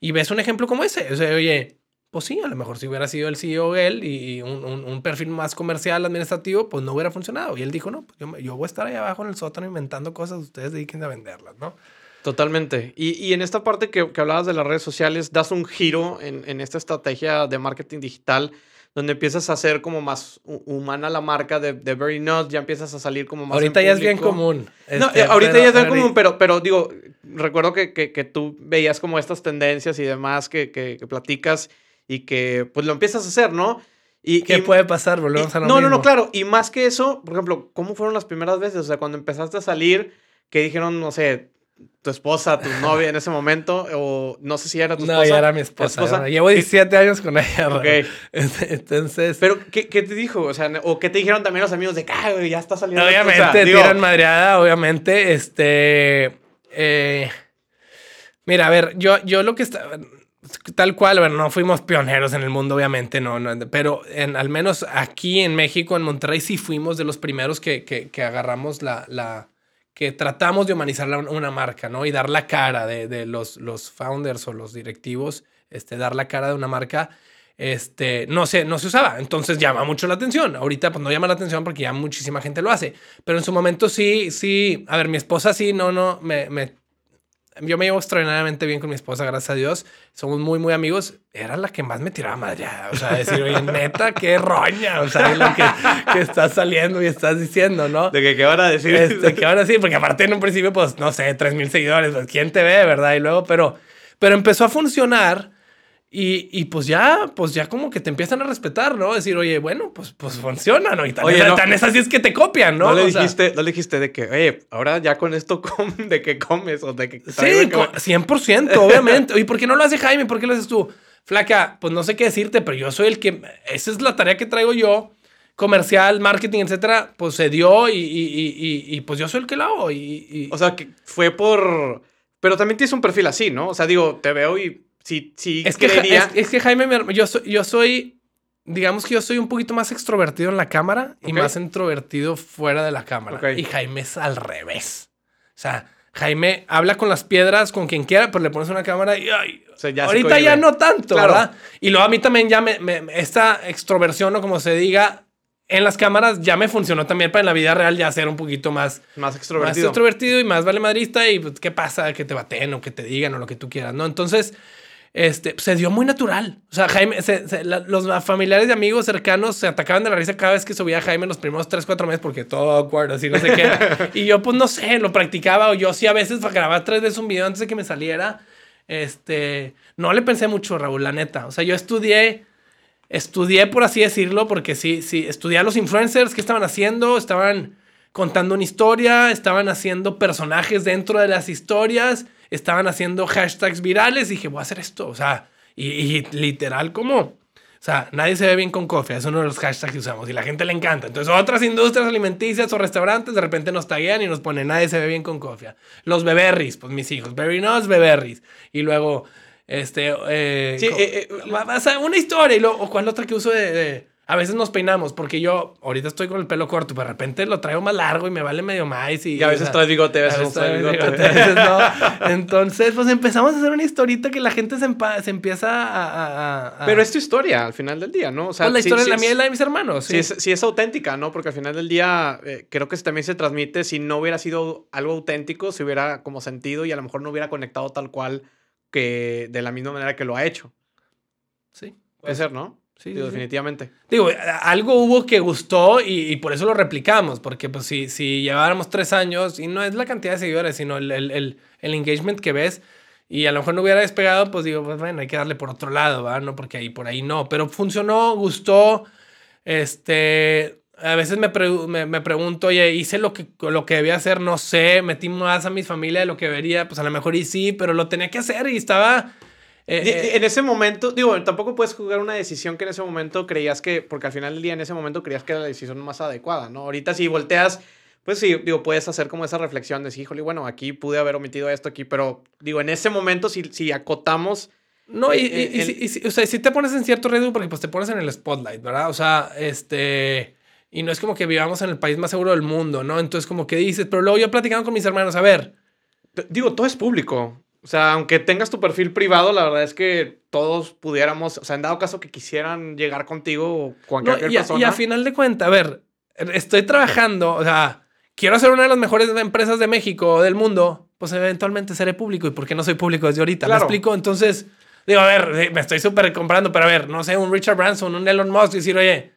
Y ves un ejemplo como ese. O sea, oye, pues sí, a lo mejor si hubiera sido el CEO él y un, un, un, perfil más comercial, administrativo, pues no hubiera funcionado. Y él dijo, no, pues yo, yo voy a estar ahí abajo en el sótano inventando cosas, ustedes dediquen a venderlas, ¿no? Totalmente. Y, y en esta parte que, que, hablabas de las redes sociales, das un giro en, en, esta estrategia de marketing digital, donde empiezas a hacer como más humana la marca de, de Very Not, ya empiezas a salir como más. Ahorita ya es bien común. No, este, ahorita pero, ya es bien común, pero, pero digo, recuerdo que, que, que, tú veías como estas tendencias y demás que, que platicas y que pues lo empiezas a hacer, ¿no? Y, ¿Qué y- puede pasar? Volvemos y- a lo no, no, no, mismo. claro. Y más que eso, por ejemplo, ¿cómo fueron las primeras veces? O sea, cuando empezaste a salir, que dijeron, no sé, tu esposa, tu novia en ese momento, o no sé si era tu esposa. No, ya era mi esposa. Llevo 17 años con ella. Ok. Entonces, Pero, ¿qué, qué te dijo? O sea, o qué te dijeron también los amigos de que, "Ay, güey, ya está saliendo. obviamente digo, tiran madreada, obviamente. Este. eh, mira, a ver, yo, yo lo que está. Tal cual, bueno, no fuimos pioneros en el mundo, obviamente, no, no pero en, al menos aquí en México, en Monterrey, sí fuimos de los primeros que, que, que agarramos la, la, que tratamos de humanizar una marca, ¿no? Y dar la cara de, de los, los founders o los directivos, este, dar la cara de una marca, este, no se, no se usaba. Entonces llama mucho la atención. Ahorita pues no llama la atención porque ya muchísima gente lo hace. Pero en su momento sí, sí, a ver, mi esposa sí, no, no, me, me yo me llevo extraordinariamente bien con mi esposa, gracias a Dios. Somos muy, muy amigos. Era la que más me tiraba madreada. O sea, decir, oye, neta, qué roña. O sea, lo que, que estás saliendo y estás diciendo, ¿no? De que, ¿qué van a decir? Este, ¿Qué van a decir? Porque aparte en un principio, pues, no sé, 3 mil seguidores, pues, ¿quién te ve, verdad? Y luego, pero, pero empezó a funcionar y, y pues ya, pues ya como que te empiezan a respetar, ¿no? Decir, oye, bueno, pues, pues funciona, ¿no? Y tan, Oye, no. tan es así es que te copian, ¿no? ¿No, le O sea, dijiste, no le dijiste de que, oye, ahora ya con esto, com- ¿de qué comes? O de que, Sí, co- 100%, obviamente. ¿Y por qué no lo hace Jaime? ¿Por qué lo haces tú? Flaca, pues no sé qué decirte, pero yo soy el que. Esa es la tarea que traigo yo. Comercial, marketing, etcétera. Pues se dio y, y, y, pues yo soy el que lo hago. Y- O sea, que fue por... Pero también tienes un perfil así, ¿no? O sea, digo, te veo y sí, sí es, que, es, es que Jaime, yo soy, yo soy. Digamos que yo soy un poquito más extrovertido en la cámara y más introvertido fuera de la cámara. Y Jaime es al revés. O sea, Jaime habla con las piedras, con quien quiera, pero le pones una cámara y ay, O sea, ya se ahorita ya no tanto, Claro. ¿verdad? Y luego a mí también ya me, me- esta extroversión o como se diga en las cámaras ya me funcionó también para en la vida real ya ser un poquito más, Más más extrovertido. extrovertido y más vale madrista y pues, qué pasa que te baten o que te digan o lo que tú quieras, ¿no? Entonces, este, se dio muy natural. O sea, Jaime, se- se- la- los familiares y amigos cercanos se atacaban de la risa cada vez que subía a Jaime los primeros 3, 4 meses porque todo awkward, así no sé qué. y yo, pues no sé, lo practicaba o yo sí a veces grababa tres veces un video antes de que me saliera. Este, no le pensé mucho, Raúl, la neta. O sea, yo estudié, estudié por así decirlo, porque sí, sí, estudié a los influencers, qué estaban haciendo, estaban contando una historia, estaban haciendo personajes dentro de las historias, estaban haciendo hashtags virales, y dije, voy a hacer esto, o sea, y, y literal como, o sea, nadie se ve bien con coffee, es uno de los hashtags que usamos y la gente le encanta. Entonces, otras industrias alimenticias o restaurantes de repente nos taguean y nos ponen, nadie se ve bien con coffee. Los beberris, pues mis hijos, berry nuts, beberris. Y luego, este, eh, Sí, eh, eh, va- vas a- una historia y luego, o cuál otra que uso de, de- a veces nos peinamos porque yo ahorita estoy con el pelo corto, pero de repente lo traigo más largo y me vale medio más. Y, Y a veces o sea, traes bigote, a veces traes bigote. bigote, a veces no. Entonces, pues empezamos a hacer una historita que la gente se, se empieza a, a- a- a- Pero es tu historia al final del día, ¿no? O sea, Pues la historia sí de la mía y la de mis hermanos. Sí Sí, es, sí es auténtica, ¿no? Porque al final del día eh, creo que también se transmite si no hubiera sido algo auténtico, si hubiera como sentido y a lo mejor no hubiera conectado tal cual que de la misma manera que lo ha hecho. sí. Puede ser, ¿no? Sí, Digo, sí, definitivamente. Digo, algo hubo que gustó y, y por eso lo replicamos, porque pues si, si lleváramos tres años, y no es la cantidad de seguidores, sino el, el, el, el engagement que ves, y a lo mejor no hubiera despegado, pues digo, pues bueno, hay que darle por otro lado, ¿verdad? No, porque ahí por ahí no, pero funcionó, gustó, este... A veces me, pre- me, me pregunto, oye, hice lo que, lo que debía hacer, no sé, metí más a mi familia de lo que debería, pues a lo mejor y sí, pero lo tenía que hacer y estaba... eh, eh, en ese momento, digo, tampoco puedes jugar una decisión que en ese momento creías que, porque al final del día en ese momento creías que era la decisión más adecuada, ¿no? Ahorita si volteas, pues sí, digo, puedes hacer como esa reflexión de, híjole, bueno, aquí pude haber omitido esto aquí, pero digo, en ese momento si, si acotamos... No, y, Eh, y- y el- si- y o sea, si te pones en cierto riesgo porque pues te pones en el spotlight, ¿verdad? O sea, este... Y no es como que vivamos en el país más seguro del mundo, ¿no? Entonces como que dices, pero luego yo platicando con mis hermanos, a ver, Digo, todo es público. O sea, aunque tengas tu perfil privado, la verdad es que todos pudiéramos, o sea, en dado caso que quisieran llegar contigo o con no, cualquier y, a, persona. y a final de cuentas, a ver, estoy trabajando, o sea, quiero ser una de las mejores empresas de México o del mundo, pues eventualmente seré público. ¿Y por qué no soy público desde ahorita? Claro. ¿Me explico? Entonces, digo, a ver, me estoy súper comprando, pero a ver, no sé, un Richard Branson, un Elon Musk, y decir, oye,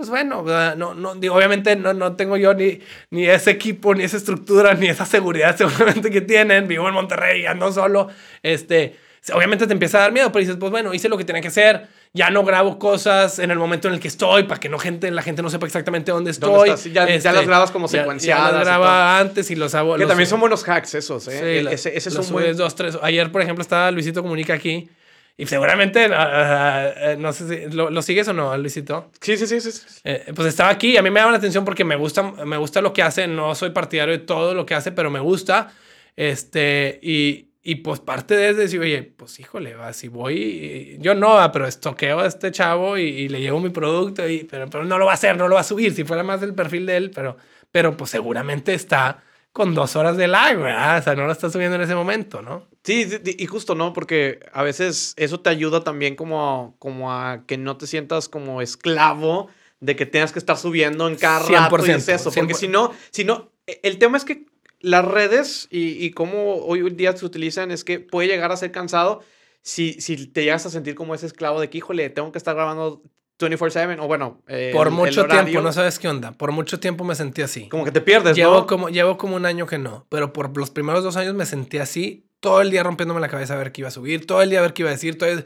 pues bueno, no, no, digo, obviamente no, no tengo yo ni, ni ese equipo, ni esa estructura, ni esa seguridad seguramente que tienen. Vivo en Monterrey, ando solo. Este, obviamente te empieza a dar miedo, pero dices, pues bueno, hice lo que tenía que hacer, ya no grabo cosas en el momento en el que estoy para que no gente, la gente no sepa exactamente dónde estoy. Ya, ya, Este, las grabas como ya- secuenciadas. Ya las y graba antes y los hago. Que los- también son buenos hacks esos, ¿eh? Sí, la- ese ese es un buen... dos, tres. Ayer, por ejemplo, estaba Luisito Comunica aquí y seguramente, ah, ah, ah, no sé si, ¿lo, lo sigues o no, Luisito? Sí, sí, sí, sí. sí. Eh, pues estaba aquí a mí me llama la atención porque me gusta, me gusta lo que hace. No soy partidario de todo lo que hace, pero me gusta. Este, y, y pues parte de es decir, oye, pues híjole, va, si voy, yo no, va, pero estoqueo a este chavo y, y le llevo mi producto, y, pero, pero no lo va a hacer, no lo va a subir. Si fuera más del perfil de él, pero, pero pues seguramente está con dos horas de lag, ¿verdad? O sea, no lo está subiendo en ese momento, ¿no? Sí, y justo, ¿no? Porque a veces eso te ayuda también como, como a que no te sientas como esclavo de que tengas que estar subiendo en cada rato y 100%, es eso. Porque 100%. si no, si no, e- el tema es que las redes y, y cómo hoy en día se utilizan es que puede llegar a ser cansado si, si te llegas a sentir como ese esclavo de que, híjole, tengo que estar grabando 24/7 o bueno, eh, Por el- el mucho horario, tiempo, no sabes qué onda. Por mucho tiempo me sentí así. Como que te pierdes, Llevo, ¿no? como, llevo como un año que no, pero por los primeros dos años me sentí así, todo el día rompiéndome la cabeza a ver qué iba a subir, todo el día a ver qué iba a decir, todo el-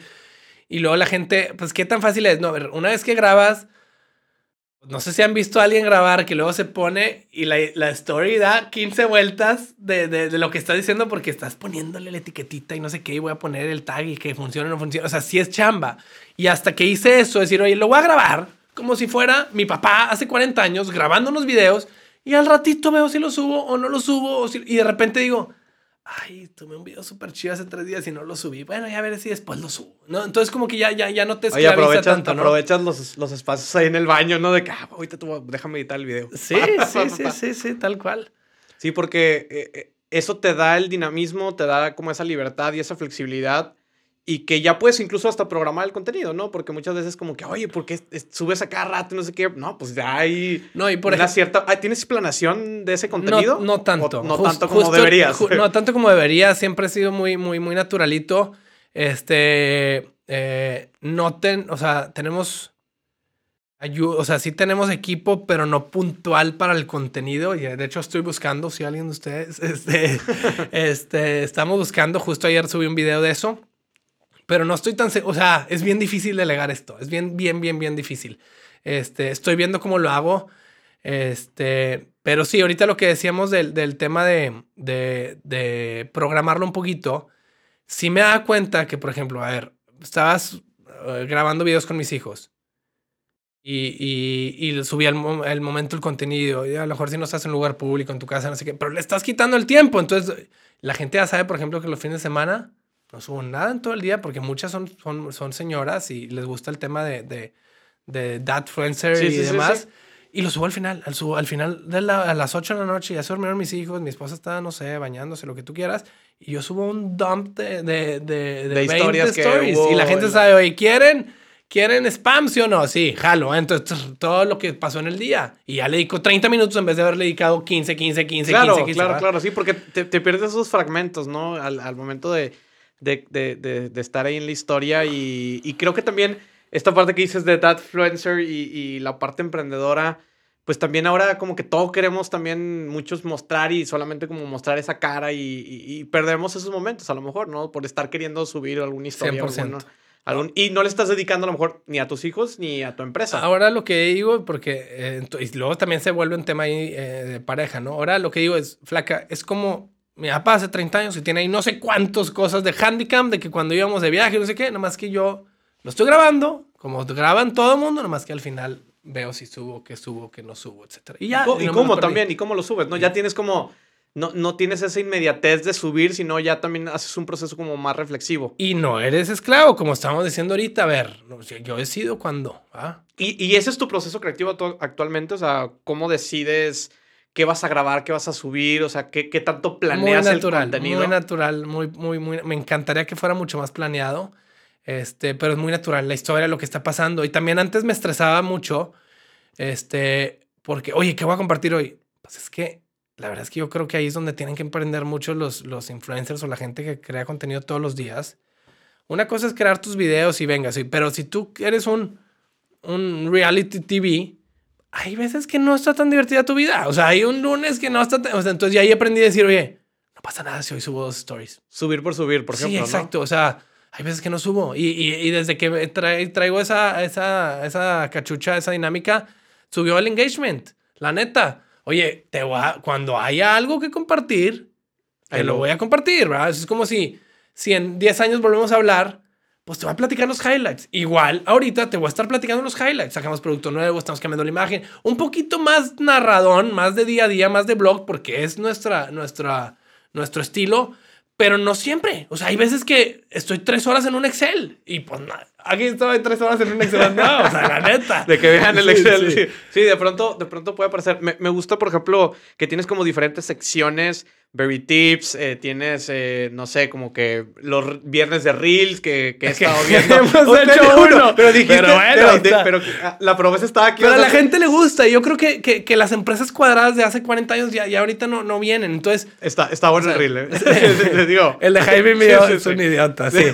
y luego la gente, pues qué tan fácil es, no, a ver, una vez que grabas, no sé si han visto a alguien grabar que luego se pone y la, la story da 15 vueltas de, de, de lo que estás diciendo porque estás poniéndole la etiquetita y no sé qué, y voy a poner el tag y que funcione o no funcione, o sea, sí es chamba. Y hasta que hice eso, decir, oye, lo voy a grabar como si fuera mi papá hace 40 años grabando unos videos y al ratito veo si lo subo o no lo subo. y de repente digo, ay, tomé un video súper chido hace tres días y no lo subí. Bueno, ya veré si después lo subo. ¿no? Entonces como que ya, ya, ya no te Oye, aprovechas, tanto, ¿no? aprovechas los, los espacios ahí en el baño, ¿no? De que, ah, ahorita tú, déjame editar el video. Sí, sí, sí, sí, sí, tal cual. Sí, porque eh, eh, eso te da el dinamismo, te da como esa libertad y esa flexibilidad y que ya puedes incluso hasta programar el contenido, ¿no? Porque muchas veces como que, oye, ¿por qué es- subes a cada rato y no sé qué? No, pues ya hay No, y por una ejemplo, cierta... ah, ¿Tienes planeación de ese contenido? No, no tanto. O no tanto como justo- deberías. no tanto como debería. Siempre he sido muy, muy, muy naturalito. Este, eh, no ten, o sea, tenemos, o sea, sí tenemos equipo, pero no puntual para el contenido. Y de hecho estoy buscando, si alguien de ustedes, este, este, estamos buscando. Justo ayer subí un video de eso. Pero no estoy tan, se- o sea, es bien difícil delegar esto. Es bien, bien, bien, bien difícil. Este, estoy viendo cómo lo hago. Este, pero sí, ahorita lo que decíamos del, del tema de, de, programarlo un poquito, sí me da cuenta que, por ejemplo, a ver, estabas eh, grabando videos con mis hijos y, y, y subí al el momento el contenido, y a lo mejor si no estás en un lugar público, en tu casa, no sé qué, pero le estás quitando el tiempo. Entonces, la gente ya sabe, por ejemplo, que los fines de semana no subo nada en todo el día porque muchas son, son, son señoras y les gusta el tema de, de, de dadfluencer Sí, y sí, demás. sí. Y lo subo al final, al, subo, al final de la- a las 8 de la noche, ya se durmieron mis hijos, mi esposa está, no sé, bañándose, lo que tú quieras, y yo subo un dump de, de, de, de, De 20 historias que hubo y la gente en- sabe, oye, ¿quieren, ¿quieren spam, sí o no? Sí, jalo. Entonces, todo lo que pasó en el día. Y ya le dedico 30 minutos en vez de haberle dedicado 15, 15, 15, Claro, 15, 15. claro, ¿verdad? claro, sí, porque te, te pierdes esos fragmentos, ¿no? Al, al momento de, de, de, de- de estar ahí en la historia y, y creo que también esta parte que dices de Dadfluencer y, y la parte emprendedora, pues también ahora como que todo queremos también muchos mostrar y solamente como mostrar esa cara y, y- y perdemos esos momentos a lo mejor, ¿no? Por estar queriendo subir alguna historia. 100%. alguna- algún- y no le estás dedicando a lo mejor ni a tus hijos ni a tu empresa. Ahora lo que digo, porque eh, y luego también se vuelve un tema ahí eh, de pareja, ¿no? Ahora lo que digo es, flaca, es como mi papá hace 30 años y tiene ahí no sé cuántas cosas de handicap, de que cuando íbamos de viaje, no sé qué, nomás que yo lo estoy grabando, como graban todo el mundo, nomás que al final veo si subo, qué subo, qué no subo, etcétera. Y ya. ¿Y, cómo también? ¿Y cómo lo subes? ¿no? Ya tienes como... No, no tienes esa inmediatez de subir, sino ya también haces un proceso como más reflexivo. Y no eres esclavo, como estamos diciendo ahorita. A ver, yo- decido cuándo. ¿ah? Y, y ese es tu proceso creativo actu- actualmente, o sea, ¿cómo decides qué vas a grabar, qué vas a subir? O sea, ¿qué, qué tanto planeas muy el natural, contenido? Muy natural, muy, muy, muy. Me encantaría que fuera mucho más planeado, este, pero es muy natural la historia, lo que está pasando. Y también antes me estresaba mucho, este, porque, oye, ¿qué voy a compartir hoy? Pues es que la verdad es que yo creo que ahí es donde tienen que emprender mucho los, los influencers o la gente que crea contenido todos los días. Una cosa es crear tus videos y venga, sí, pero si tú eres un, un reality TV, hay veces que no está tan divertida tu vida. O sea, hay un lunes que no está tan... O sea, entonces ya ahí aprendí a decir, oye, no pasa nada si hoy subo dos stories. Subir por subir, por ejemplo. Sí, exacto. O sea, hay veces que no subo. Y, y, y desde que traigo esa, esa, esa cachucha, esa dinámica, subió el engagement. La neta. Oye, te cuando haya algo que compartir, te lo voy a compartir, ¿verdad? Es como si, si en 10 años volvemos a hablar, pues te voy a platicar los highlights. Igual, ahorita te voy a estar platicando los highlights. Sacamos producto nuevo, estamos cambiando la imagen. Un poquito más narradón, más de día a día, más de blog, porque es nuestra, nuestra, nuestro estilo pero no siempre. O sea, hay veces que estoy tres horas en un Excel y pues nada. Aquí estoy tres horas en un Excel. No, o sea, la neta. De que vean el Excel. Sí, de, pronto, de pronto puede aparecer. Me, me, gusta, por ejemplo, que tienes como diferentes secciones Berry Tips, eh, tienes, eh, no sé, como que los viernes de Reels que, que he estado viendo. Hemos hecho uno. Pero dijiste, pero, bueno, pero, ah, la promesa estaba aquí. Pero a la gente le gusta. Yo creo que, que, que, las empresas cuadradas de hace 40 años ya, ya ahorita no, no vienen. Entonces. Está, está bueno el Reel, ¿eh? digo. El de Jaime mío es un idiota, sí.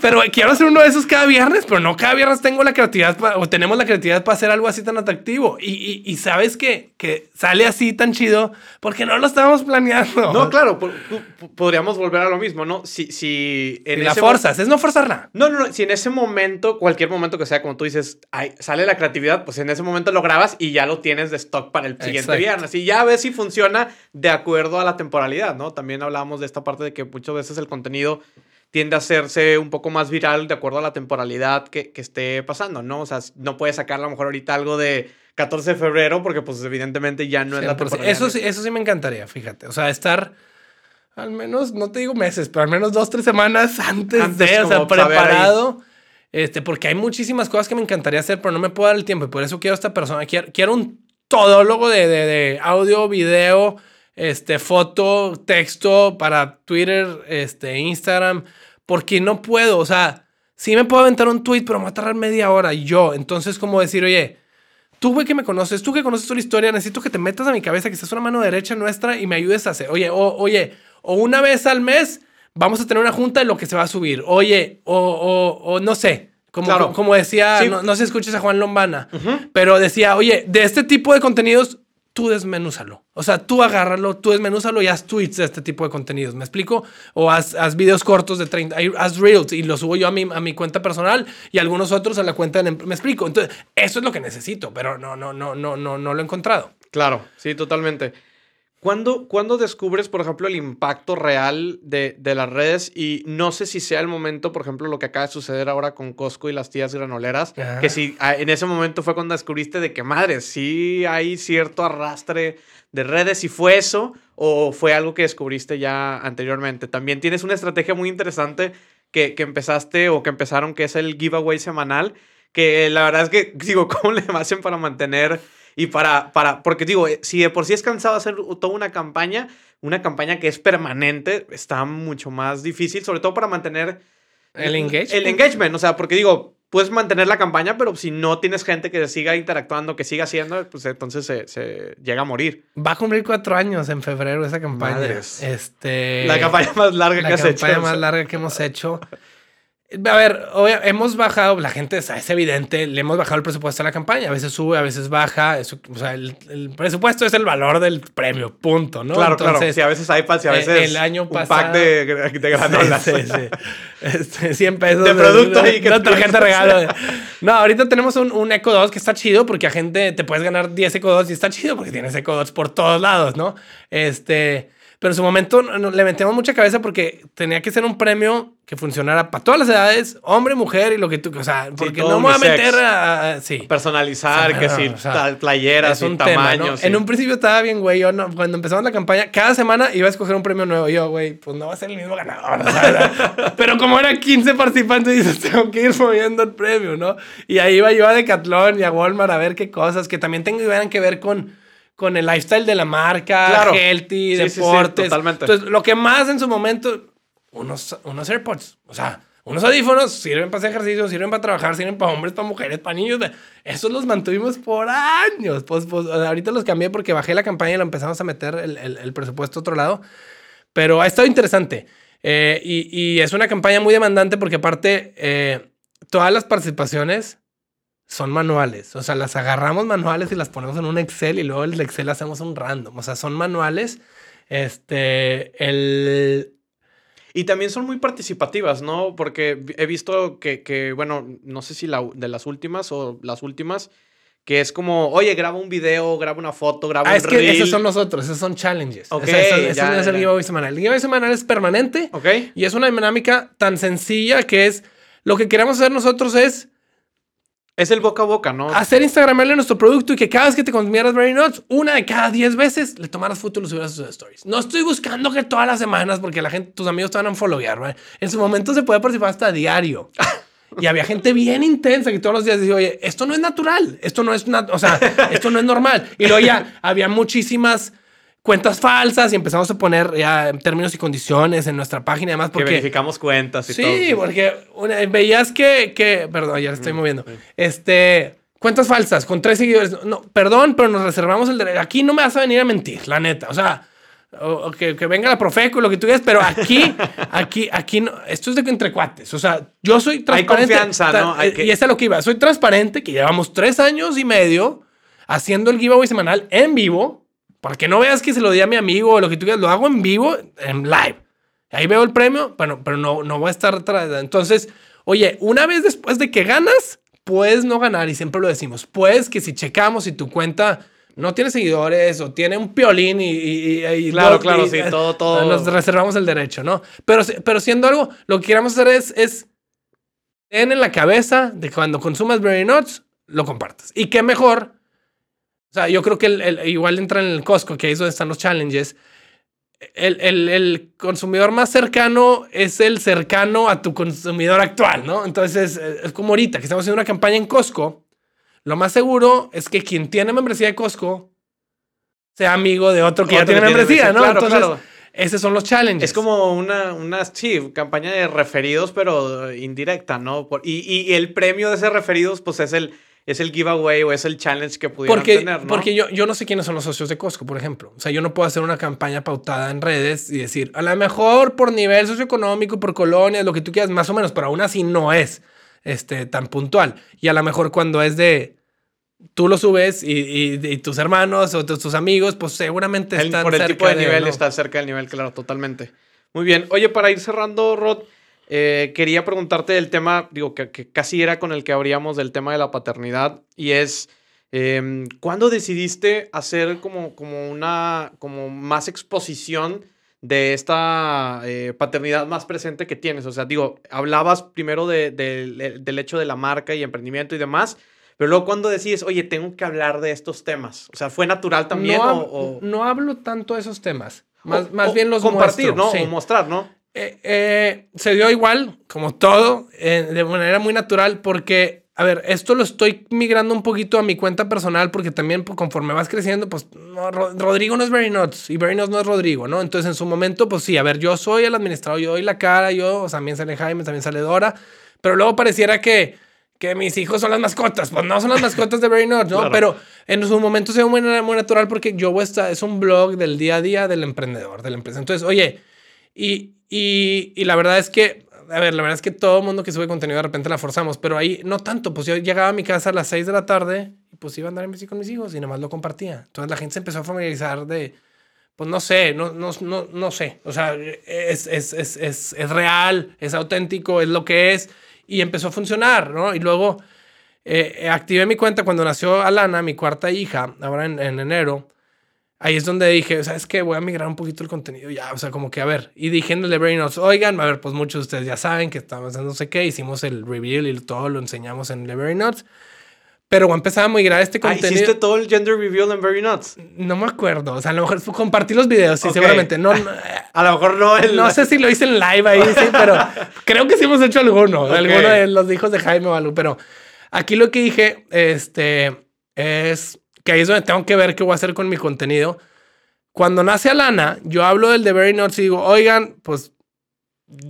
pero quiero hacer uno de esos cada viernes, pero no cada viernes tengo la creatividad o tenemos la creatividad para hacer algo así tan atractivo. Y, y, y sabes que, que sale así tan chido porque no lo estábamos planeando. No, claro, podríamos volver a lo mismo, ¿no? Si, si en la forzas, es no forzarla. No, no, no, si en ese momento, cualquier momento que sea, como tú dices, sale la creatividad, pues en ese momento lo grabas y ya lo tienes de stock para el siguiente viernes. Y ya ves si funciona de acuerdo a la temporalidad, ¿no? También hablábamos de esta parte de que muchas veces el contenido tiende a hacerse un poco más viral de acuerdo a la temporalidad que, que esté pasando, ¿no? O sea, no puedes sacar a lo mejor ahorita algo de 14 de febrero, porque pues evidentemente ya no es la temporada. Eso sí, eso sí me encantaría, fíjate. O sea, estar al menos, no te digo meses, pero al menos dos, tres semanas antes, de, o sea, preparado. Este, porque hay muchísimas cosas que me encantaría hacer, pero no me puedo dar el tiempo. Y por eso quiero a esta persona. Quiero, quiero un todólogo de, de, de, audio, video, este, foto, texto para Twitter, este, Instagram. Porque no puedo. O sea, sí me puedo aventar un tweet, pero me va a tardar media hora yo. Entonces, como decir, oye, Tú, güey, que me conoces, tú que conoces toda la historia, necesito que te metas a mi cabeza, que seas una mano derecha nuestra y me ayudes a hacer. Oye, o, oye, o una vez al mes vamos a tener una junta de lo que se va a subir. Oye, o, o, o no sé. Como, como decía, no, sé si escuchas a Juan Lombana, pero decía, oye, de este tipo de contenidos tú desmenúzalo. O sea, tú agárralo, tú desmenúzalo y haz tweets de este tipo de contenidos. ¿Me explico? O haz, videos cortos de 30, haz reels y los subo yo a mi, a mi cuenta personal y algunos otros a la cuenta de... ¿Me explico? Entonces, eso es lo que necesito, pero no, no, no, no, no, no lo he encontrado. Claro, sí, totalmente. ¿Cuándo, descubres, por ejemplo, el impacto real de, las redes? Y no sé si sea el momento, por ejemplo, lo que acaba de suceder ahora con Costco y las tías granoleras, que si ah, en ese momento fue cuando descubriste de que, madre, sí hay cierto arrastre de redes, si fue eso o fue algo que descubriste ya anteriormente. También tienes una estrategia muy interesante que, que empezaste o que empezaron, que es el giveaway semanal, que la verdad es que, digo, ¿cómo le hacen para mantener y para, para, porque digo, eh, si de por sí es cansado hacer toda una campaña, una campaña que es permanente, está mucho más difícil, sobre todo para mantener el engagement. El engagement, o sea, porque digo, puedes mantener la campaña, pero si no tienes gente que siga interactuando, que siga haciendo, pues entonces se, llega a morir. Va a cumplir cuatro años en febrero esa campaña. Este, la campaña más larga que has hecho. La campaña más larga que hemos hecho. A ver, hemos bajado, la gente es evidente, le hemos bajado el presupuesto a la campaña. A veces sube, a veces baja. Eso, o sea, el, presupuesto es el valor del premio, punto, ¿no? Claro, claro. Sí, a veces iPads y a eh, veces el año un pack de, de granolas. Sí, sí, Este, 100 pesos. De producto ahí que tarjeta regalo. No, ahorita tenemos un, un, Echo 2 que está chido porque a gente te puedes ganar 10 Echo 2 y está chido porque tienes Echo 2 por todos lados, ¿no? Este... Pero en su momento le metíamos mucha cabeza porque tenía que ser un premio que funcionara para todas las edades, hombre, mujer y lo que tú, o sea, porque no me voy a meter a, sí. Personalizar, que si tal playeras, un tamaño. En un principio estaba bien, güey, yo no, cuando empezamos la campaña, cada semana iba a escoger un premio nuevo. yo, güey, pues no va a ser el mismo ganador. Pero como eran 15 participantes, dices, tengo que ir moviendo el premio, ¿no? Y ahí iba yo a Decathlon y a Walmart a ver qué cosas que también tengan que ver con con el lifestyle de la marca, claro. healthy, deportes. totalmente. Entonces, lo que más en su momento, unos, unos AirPods, o sea, unos audífonos sirven para hacer ejercicio, sirven para trabajar, sirven para hombres, para mujeres, para niños. Esos los mantuvimos por años. Pues, pues, ahorita los cambié porque bajé la campaña y lo empezamos a meter el, el, presupuesto a otro lado. Pero ha estado interesante. Eh, y, y, es una campaña muy demandante porque aparte, eh, todas las participaciones son manuales. O sea, las agarramos manuales y las ponemos en un Excel y luego el Excel hacemos un random. O sea, son manuales. Este, el... Y también son muy participativas, ¿no? Porque he visto que, que bueno, no sé si la, de las últimas o las últimas, que es como, oye, graba un video, graba una foto, graba ah, un es que esos son los otros, esos son challenges. Ok, O sea, eso, eso ya, es el ya. giveaway semanal. El giveaway semanal es permanente ¿Ok? y es una dinámica tan sencilla que es, lo que queremos hacer nosotros es Es el boca a boca, ¿no? hacer Instagramarle nuestro producto y que cada vez que te consumieras Very Nuts, una de cada 10 veces le tomaras foto y lo subieras a sus stories. No estoy buscando que todas las semanas, porque la gente, tus amigos te van a followear, ¿vale? En su momento se puede participar hasta diario. Y había gente bien intensa que todos los días decía, oye, esto no es natural, esto no es, o sea, esto no es normal. Y luego ya había muchísimas cuentas falsas y empezamos a poner ya términos y condiciones en nuestra página y demás que porque verificamos cuentas y Sí, todo. porque una- veías que, que, perdón, ya estoy moviendo. Este, cuentas falsas con tres seguidores. No, perdón, pero nos reservamos el derecho. Aquí no me vas a venir a mentir, la neta. O sea, o- o que, que venga la Profeco, lo que tú quieras, pero aquí, aquí, aquí no. Esto es de que entre cuates. O sea, yo soy transparente. confianza, ta- ¿no? Hay que- Y esa es lo que iba. Soy transparente, que llevamos tres años y medio haciendo el giveaway semanal en vivo. Para que no veas que se lo di a mi amigo o lo que tú quieras, lo hago en vivo, en live. Ahí veo el premio, bueno, pero no, no voy a estar atrás. Entonces, oye, una vez después de que ganas, puedes no ganar y siempre lo decimos. Puedes que si checamos si tu cuenta no tiene seguidores o tiene un piolín y... y- y- Claro, y- claro, sí, todo, todo. Nos reservamos el derecho, ¿no? Pero, pero siendo algo, lo que queremos hacer es, es ten en la cabeza de que cuando consumas Berry Nuts, lo compartas. Y qué mejor. O sea, yo creo que el- el- igual entra en el Costco, que ahí es donde están los challenges. El, el- el consumidor más cercano es el cercano a tu consumidor actual, ¿no? Entonces, eh, es como ahorita que estamos haciendo una campaña en Costco. Lo más seguro es que quien tiene membresía de Costco sea amigo de otro que ya Otro tiene que tiene membresía, membresía, ¿no? claro, Entonces, claro. esos son los challenges. Es como una, una, sí, campaña de referidos, pero indirecta, ¿no? Por- y, y el premio de ese referidos, pues es el, es el giveaway o es el challenge que pudieran Porque, tener, ¿no? porque yo, yo no sé quiénes son los socios de Costco, por ejemplo. O sea, yo no puedo hacer una campaña pautada en redes y decir, a lo mejor por nivel socioeconómico, por colonias, lo que tú quieras, más o menos, pero aún así no es este, tan puntual. Y a lo mejor cuando es de tú lo subes y, y- y tus hermanos o tus, tus amigos, pues seguramente El- están por el cerca tipo de nivel ¿no? está cerca del nivel, claro, totalmente. Muy bien. Oye, para ir cerrando, Rod, eh, quería preguntarte del tema, digo, que, que casi era con el que abríamos del tema de la paternidad, y es, eh, ¿cuándo decidiste hacer como, como una, como más exposición de esta eh, paternidad más presente que tienes? O sea, digo, hablabas primero de- de- del hecho de la marca y emprendimiento y demás, pero luego cuando decides, oye, tengo que hablar de estos temas, o sea, ¿fue natural también no, o- hab- o, no hablo tanto de esos temas. Más, o- más bien los compartir, muestro, ¿no? sí. O mostrar, ¿no? Eh, eh, se dio igual, como todo, eh, de manera muy natural, porque, a ver, esto lo estoy migrando un poquito a mi cuenta personal, porque también pues, conforme vas creciendo, pues no, Rodrigo no es Very Nuts y Very Nuts no es Rodrigo, ¿no? Entonces en su momento, pues sí, a ver, yo soy el administrador, yo doy la cara, yo, o sea, también sale Jaime, también sale Dora, pero luego pareciera que, que mis hijos son las mascotas, pues no son las mascotas de Very Nuts, ¿no? Claro. Pero en su momento se dio muy, muy natural porque yo estar- es un blog del día a día del emprendedor, de la empresa. Entonces, oye, y, y, la verdad es que, a ver, la verdad es que todo mundo que sube contenido de repente la forzamos, pero ahí no tanto. Pues yo llegaba a mi casa a las 6 de la tarde y pues iba a andar en bici con mis hijos y nada más lo compartía. Entonces la gente se empezó a familiarizar de, pues no sé, no, no, no, no sé. O sea, es, es, es, es, real, es auténtico, es lo que es y empezó a funcionar, ¿no? Y luego eh, activé mi cuenta cuando nació Alana, mi cuarta hija, ahora en enero. Ahí es donde dije, ¿sabes qué? Voy a migrar un poquito el contenido ya, o sea, como que a ver. Y dije en el de Brain Notes, oigan, a ver, pues muchos de ustedes ya saben que estamos haciendo no sé qué, hicimos el reveal y todo lo enseñamos en el de. Pero voy a migrar este Ah, contenido. hiciste todo el gender reveal en Very Nuts. No me acuerdo, o sea, a lo mejor compartí los videos, sí, seguramente. No, no, A lo mejor no el... no sé si lo hice en live ahí, sí, pero creo que sí hemos hecho alguno, alguno de los hijos de Jaime o algo. Pero aquí lo que dije, este, es que ahí es donde tengo que ver qué voy a hacer con mi contenido. Cuando nace Alana, yo hablo del de Very Nuts y digo, oigan, pues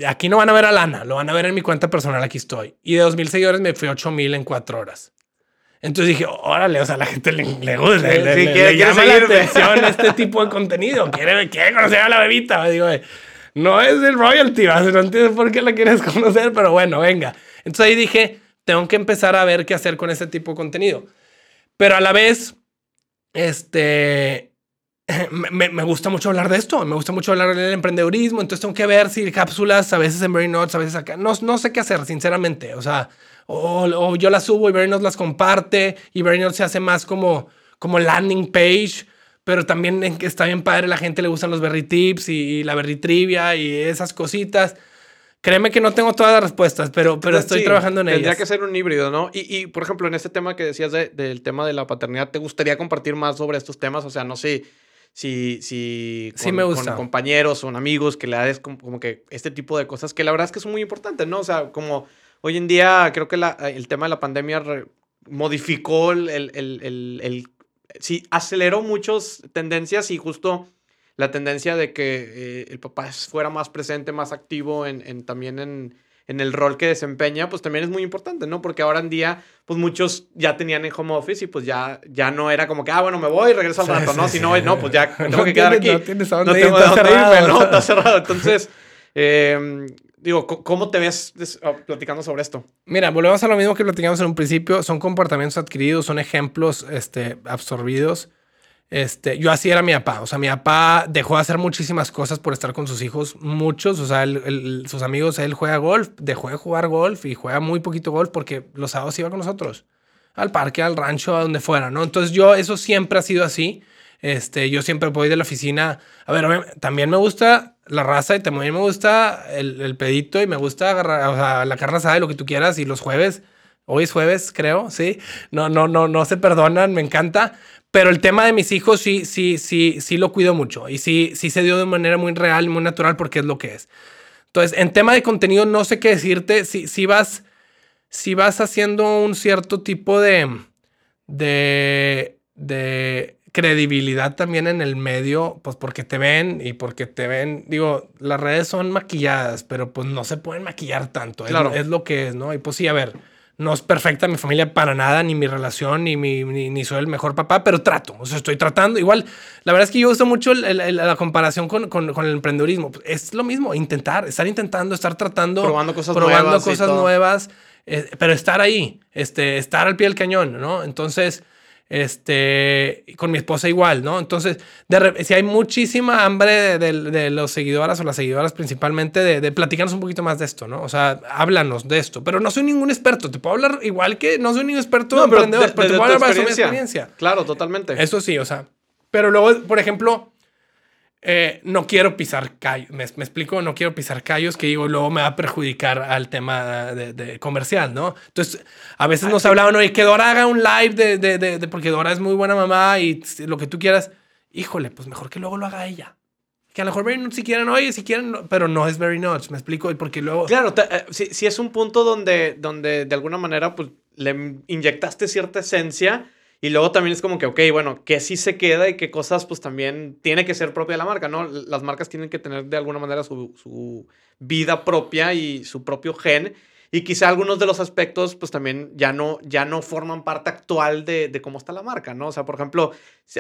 aquí no van a ver a Lana, lo van a ver en mi cuenta personal, aquí estoy. Y de 2.000 seguidores me fui a 8.000 en cuatro horas. Entonces dije, órale, o sea, la gente le, le gusta, Sí, le, sí, le- quiere- le llama la atención este tipo de contenido. Quiere, quiere conocer a la bebita. Digo, no es el royalty, no entiendo por qué la quieres conocer, pero bueno, venga. Entonces ahí dije, tengo que empezar a ver qué hacer con este tipo de contenido. Pero a la vez, este, me, me, gusta mucho hablar de esto, me gusta mucho hablar del emprendedurismo, entonces tengo que ver si cápsulas, a veces en Very Notes, a veces acá, no, no sé qué hacer, sinceramente, o sea, o, o yo las subo y Very Notes las comparte y Very Notes se hace más como, como landing page, pero también está bien padre, la gente le gustan los Berry Tips y, la Berry Trivia y esas cositas. Créeme que no tengo todas las respuestas, pero, pero estoy trabajando en ellas. Tendría que ser un híbrido, ¿no? Y, y, por ejemplo, en este tema que decías del tema de la paternidad, ¿te gustaría compartir más sobre estos temas? O sea, no sé si, si con, sí me gusta. con compañeros o amigos que le des como, que este tipo de cosas que la verdad es que son muy importantes, ¿no? O sea, como hoy en día creo que la, el tema de la pandemia modificó el, el, el, el sí, aceleró muchas tendencias y justo la tendencia de que eh, el papá fuera más presente, más activo en, en también en, en, el rol que desempeña, pues también es muy importante, ¿no? Porque ahora en día, pues muchos ya tenían en home office y pues ya, ya no era como que, ah, bueno, me voy y regreso al rato, ¿no? Si no, no, pues ya tengo que quedar aquí. No, tienes no tengo de dónde irme, ¿no? Está cerrado. Entonces, eh, Digo, ¿cómo te ves ah, platicando sobre esto? Mira, volvemos a lo mismo que platicamos en un principio. Son comportamientos adquiridos, son ejemplos este, absorbidos. Este, yo así era mi papá. O sea, mi papá dejó de hacer muchísimas cosas por estar con sus hijos. Muchos, o sea, sus amigos, él juega golf, dejó de jugar golf y juega muy poquito golf porque los sábados iba con nosotros. Al parque, al rancho, a donde fuera, ¿no? Entonces yo, eso siempre ha sido así. Este, yo siempre voy de la oficina. A ver, también me gusta la raza y también me gusta el, pedito y me gusta agarrar, o sea, la carne asada lo que tú quieras. Y los jueves, hoy es jueves, creo, sí. No, no, no, no se perdonan, me encanta. Pero el tema de mis hijos sí, sí, sí, sí lo cuido mucho. Y sí, sí se dio de manera muy real muy natural porque es lo que es. Entonces, en tema de contenido, no sé qué decirte. Si, si vas, si vas haciendo un cierto tipo de, de, de credibilidad también en el medio, pues porque te ven y porque te ven, digo, las redes son maquilladas, pero pues no se pueden maquillar tanto, claro. es, lo que es, ¿no? Y pues sí, a ver, no es perfecta mi familia para nada, ni mi relación, ni, mi, ni, soy el mejor papá, pero trato, o sea, estoy tratando. Igual, la verdad es que yo uso mucho la comparación con, con, con, el emprendedurismo. Es lo mismo, intentar, estar intentando, estar tratando, probando cosas probando nuevas, cosas nuevas eh, pero estar ahí, este, estar al pie del cañón, ¿no? Entonces, este, con mi esposa igual, ¿no? Entonces, de, si hay muchísima hambre de, los seguidoras o las seguidoras principalmente de, de, platicarnos un poquito más de esto, ¿no? O sea, háblanos de esto. Pero no soy ningún experto. Te puedo hablar igual que no soy ningún experto no, emprendedor, pero, te puedo hablar de mi experiencia. Claro, totalmente. Eso sí, o sea. Pero luego, por ejemplo, eh, no quiero pisar callos, me, explico, no quiero pisar callos que digo, luego me va a perjudicar al tema de, comercial, ¿no? Entonces, a veces nos hablaban, oye, que Dora haga un live de, de, de, porque Dora es muy buena mamá y lo que tú quieras. Híjole, pues mejor que luego lo haga ella. Que a lo mejor Very Nuts si quieren, oye, si quieren, pero no es Very Nuts, me explico, porque luego... Claro, eh, si, es un punto donde, donde de alguna manera, pues, le inyectaste cierta esencia y luego también es como que, ok, bueno, que sí se queda y qué cosas pues también tiene que ser propia de la marca, ¿no? Las marcas tienen que tener de alguna manera su, su vida propia y su propio gen. Y quizá algunos de los aspectos pues también ya no, ya no forman parte actual de, de cómo está la marca, ¿no? O sea, por ejemplo,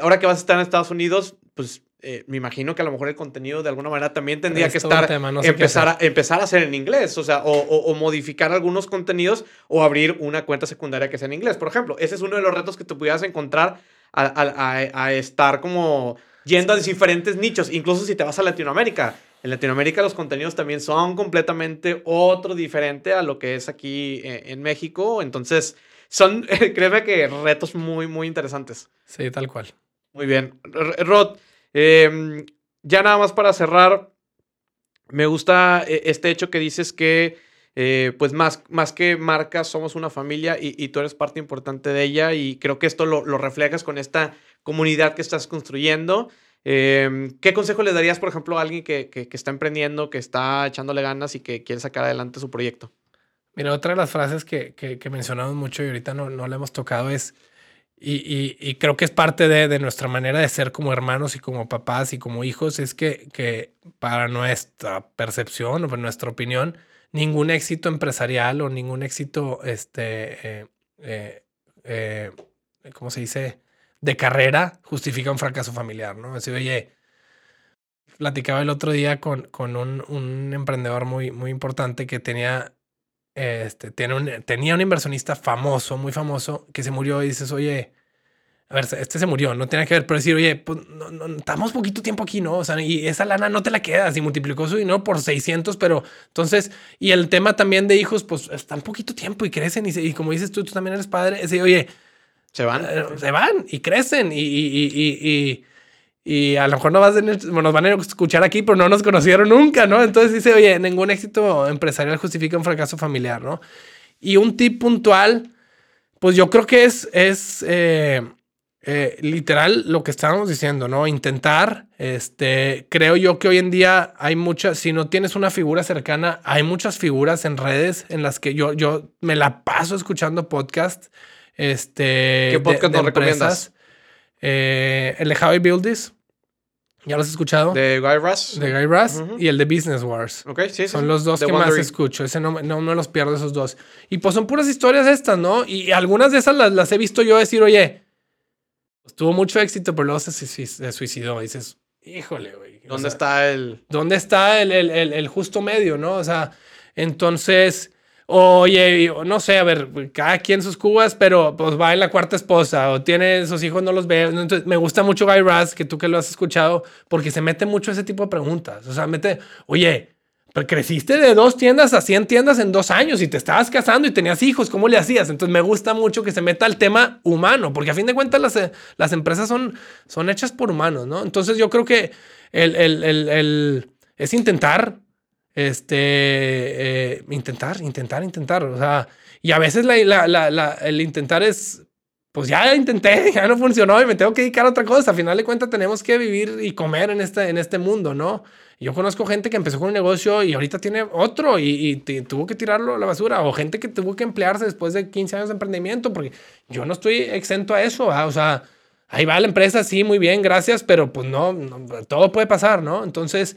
ahora que vas a estar en Estados Unidos, pues eh, me imagino que a lo mejor el contenido de alguna manera también tendría que estar, empezar, a, empezar a hacer en inglés, o sea, o, modificar algunos contenidos o abrir una cuenta secundaria que sea en inglés. Por ejemplo, ese es uno de los retos que te pudieras encontrar a, estar como yendo a diferentes nichos, incluso si te vas a Latinoamérica. En Latinoamérica los contenidos también son completamente otro diferente a lo que es aquí eh, en México, entonces son, créeme que retos muy, muy interesantes. Sí, tal cual. Muy bien. Rod, Em, ya nada más para cerrar, me gusta eh, este hecho que dices que, eh, pues más, más que marcas, somos una familia y, tú eres parte importante de ella y creo que esto lo, reflejas con esta comunidad que estás construyendo. Em, ¿Qué consejo le darías, por ejemplo, a alguien que, que, está emprendiendo, que está echándole ganas y que quiere sacar adelante su proyecto? Mira, otra de las frases que, que mencionamos mucho y ahorita no, no la hemos tocado es y, creo que es parte de, nuestra manera de ser como hermanos y como papás y como hijos, es que, que para nuestra percepción o para nuestra opinión, ningún éxito empresarial o ningún éxito, este, eh, eh, eh, ¿cómo se dice? De carrera justifica un fracaso familiar, ¿no? Así, oye, platicaba el otro día con, con un, un emprendedor muy, muy importante que tenía este, tiene un, tenía un inversionista famoso, muy famoso, que se murió y dices, oye, a ver, este se murió, no tiene que ver, pero decir, oye, pues no, no, estamos poquito tiempo aquí, ¿no? O sea, y esa lana no te la quedas y multiplicó su dinero por 600, pero entonces, y el tema también de hijos, pues están poquito tiempo y crecen y, y como dices tú, tú también eres padre, ese, oye, se van, eh, se van y crecen y, y, y, a lo mejor no vas nos van a escuchar aquí, pero no nos conocieron nunca, ¿no? Entonces dice, oye, ningún éxito empresarial justifica un fracaso familiar, ¿no? Y un tip puntual, pues yo creo que es, es, eh, eh, literal lo que estábamos diciendo, ¿no? Intentar, este, creo yo que hoy en día hay muchas, si no tienes una figura cercana, hay muchas figuras en redes en las que yo, yo me la paso escuchando podcast. Este, ¿Qué podcast nos recomiendas? Eh, el de How I Build This. ¿Ya lo has escuchado? De Guy Russ. De Guy Russ y el de Business Wars. Ok, sí. Son los dos que más escucho. Ese no, no, me los pierdo, esos dos. Y pues son puras historias estas, ¿no? Y algunas de esas las, las he visto yo decir, oye, tuvo mucho éxito, pero luego se, suicidó. Y dices, híjole, güey. ¿Dónde está el...? ¿Dónde está el, el, el, justo medio, no? O sea, entonces... Oye, no sé, a ver, cada quien sus cubas, pero pues va en la cuarta esposa o tiene sus hijos, no los ve. Entonces, me gusta mucho Guy Raz, que tú que lo has escuchado, porque se mete mucho ese tipo de preguntas. O sea, mete, oye, pero creciste de dos tiendas a 100 tiendas en dos años y te estabas casando y tenías hijos, ¿cómo le hacías? Entonces me gusta mucho que se meta al tema humano, porque a fin de cuentas las, las empresas son, son hechas por humanos, ¿no? Entonces yo creo que el, el, el, es intentar, este, eh, intentar, intentar, intentar, o sea, y a veces la, el intentar es, pues ya intenté, ya no funcionó y me tengo que dedicar a otra cosa. A final de cuentas tenemos que vivir y comer en este, en este mundo, ¿no? Yo conozco gente que empezó con un negocio y ahorita tiene otro y, tuvo que tirarlo a la basura. O gente que tuvo que emplearse después de 15 años de emprendimiento, porque yo no estoy exento a eso. O sea, ahí va la empresa, sí, muy bien, gracias, pero pues no, todo puede pasar, ¿no? Entonces,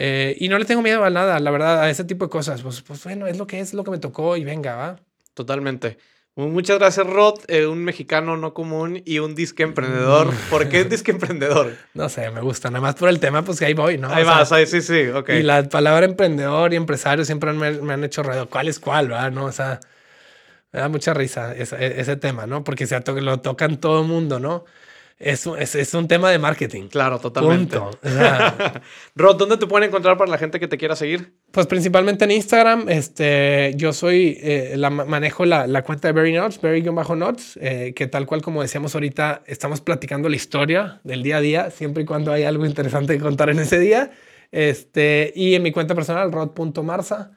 eh, y no le tengo miedo a nada, la verdad, a ese tipo de cosas. Pues, pues bueno, es lo que es, lo que me tocó y venga, va. Totalmente. Muchas gracias, Rod, eh, un mexicano no común y un disque emprendedor. Mm. ¿Por qué disque emprendedor? No sé, me gusta. Nada más por el tema, pues que ahí voy, ¿no? Ahí vas, ahí sí, sí, ok. Y la palabra emprendedor y empresario siempre me, han hecho ruido. ¿Cuál es cuál, va? ¿No? O sea, me da mucha risa ese, ese tema, ¿no? Porque se lo tocan todo el mundo, ¿no? Es, es, es, un tema de marketing. Claro, totalmente. Rod, ¿dónde te pueden encontrar para la gente que te quiera seguir? Pues principalmente en Instagram. Este, yo soy, eh, la, manejo la, la, cuenta de Berry Notes, Berry-Notes, eh, que tal cual como decíamos ahorita, estamos platicando la historia del día a día, siempre y cuando hay algo interesante que contar en ese día. Este, y en mi cuenta personal, rod.marza.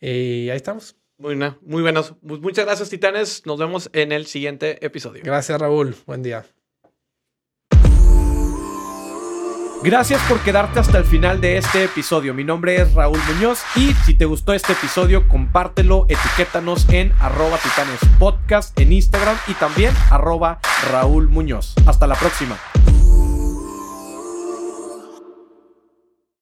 Y ahí estamos. Muy, muy buenas. Muchas gracias, Titanes. Nos vemos en el siguiente episodio. Gracias, Raúl. Buen día. Gracias por quedarte hasta el final de este episodio. Mi nombre es Raúl Muñoz y si te gustó este episodio, compártelo, etiquétanos en arroba titanes podcast en Instagram y también arroba Raúl Muñoz. Hasta la próxima.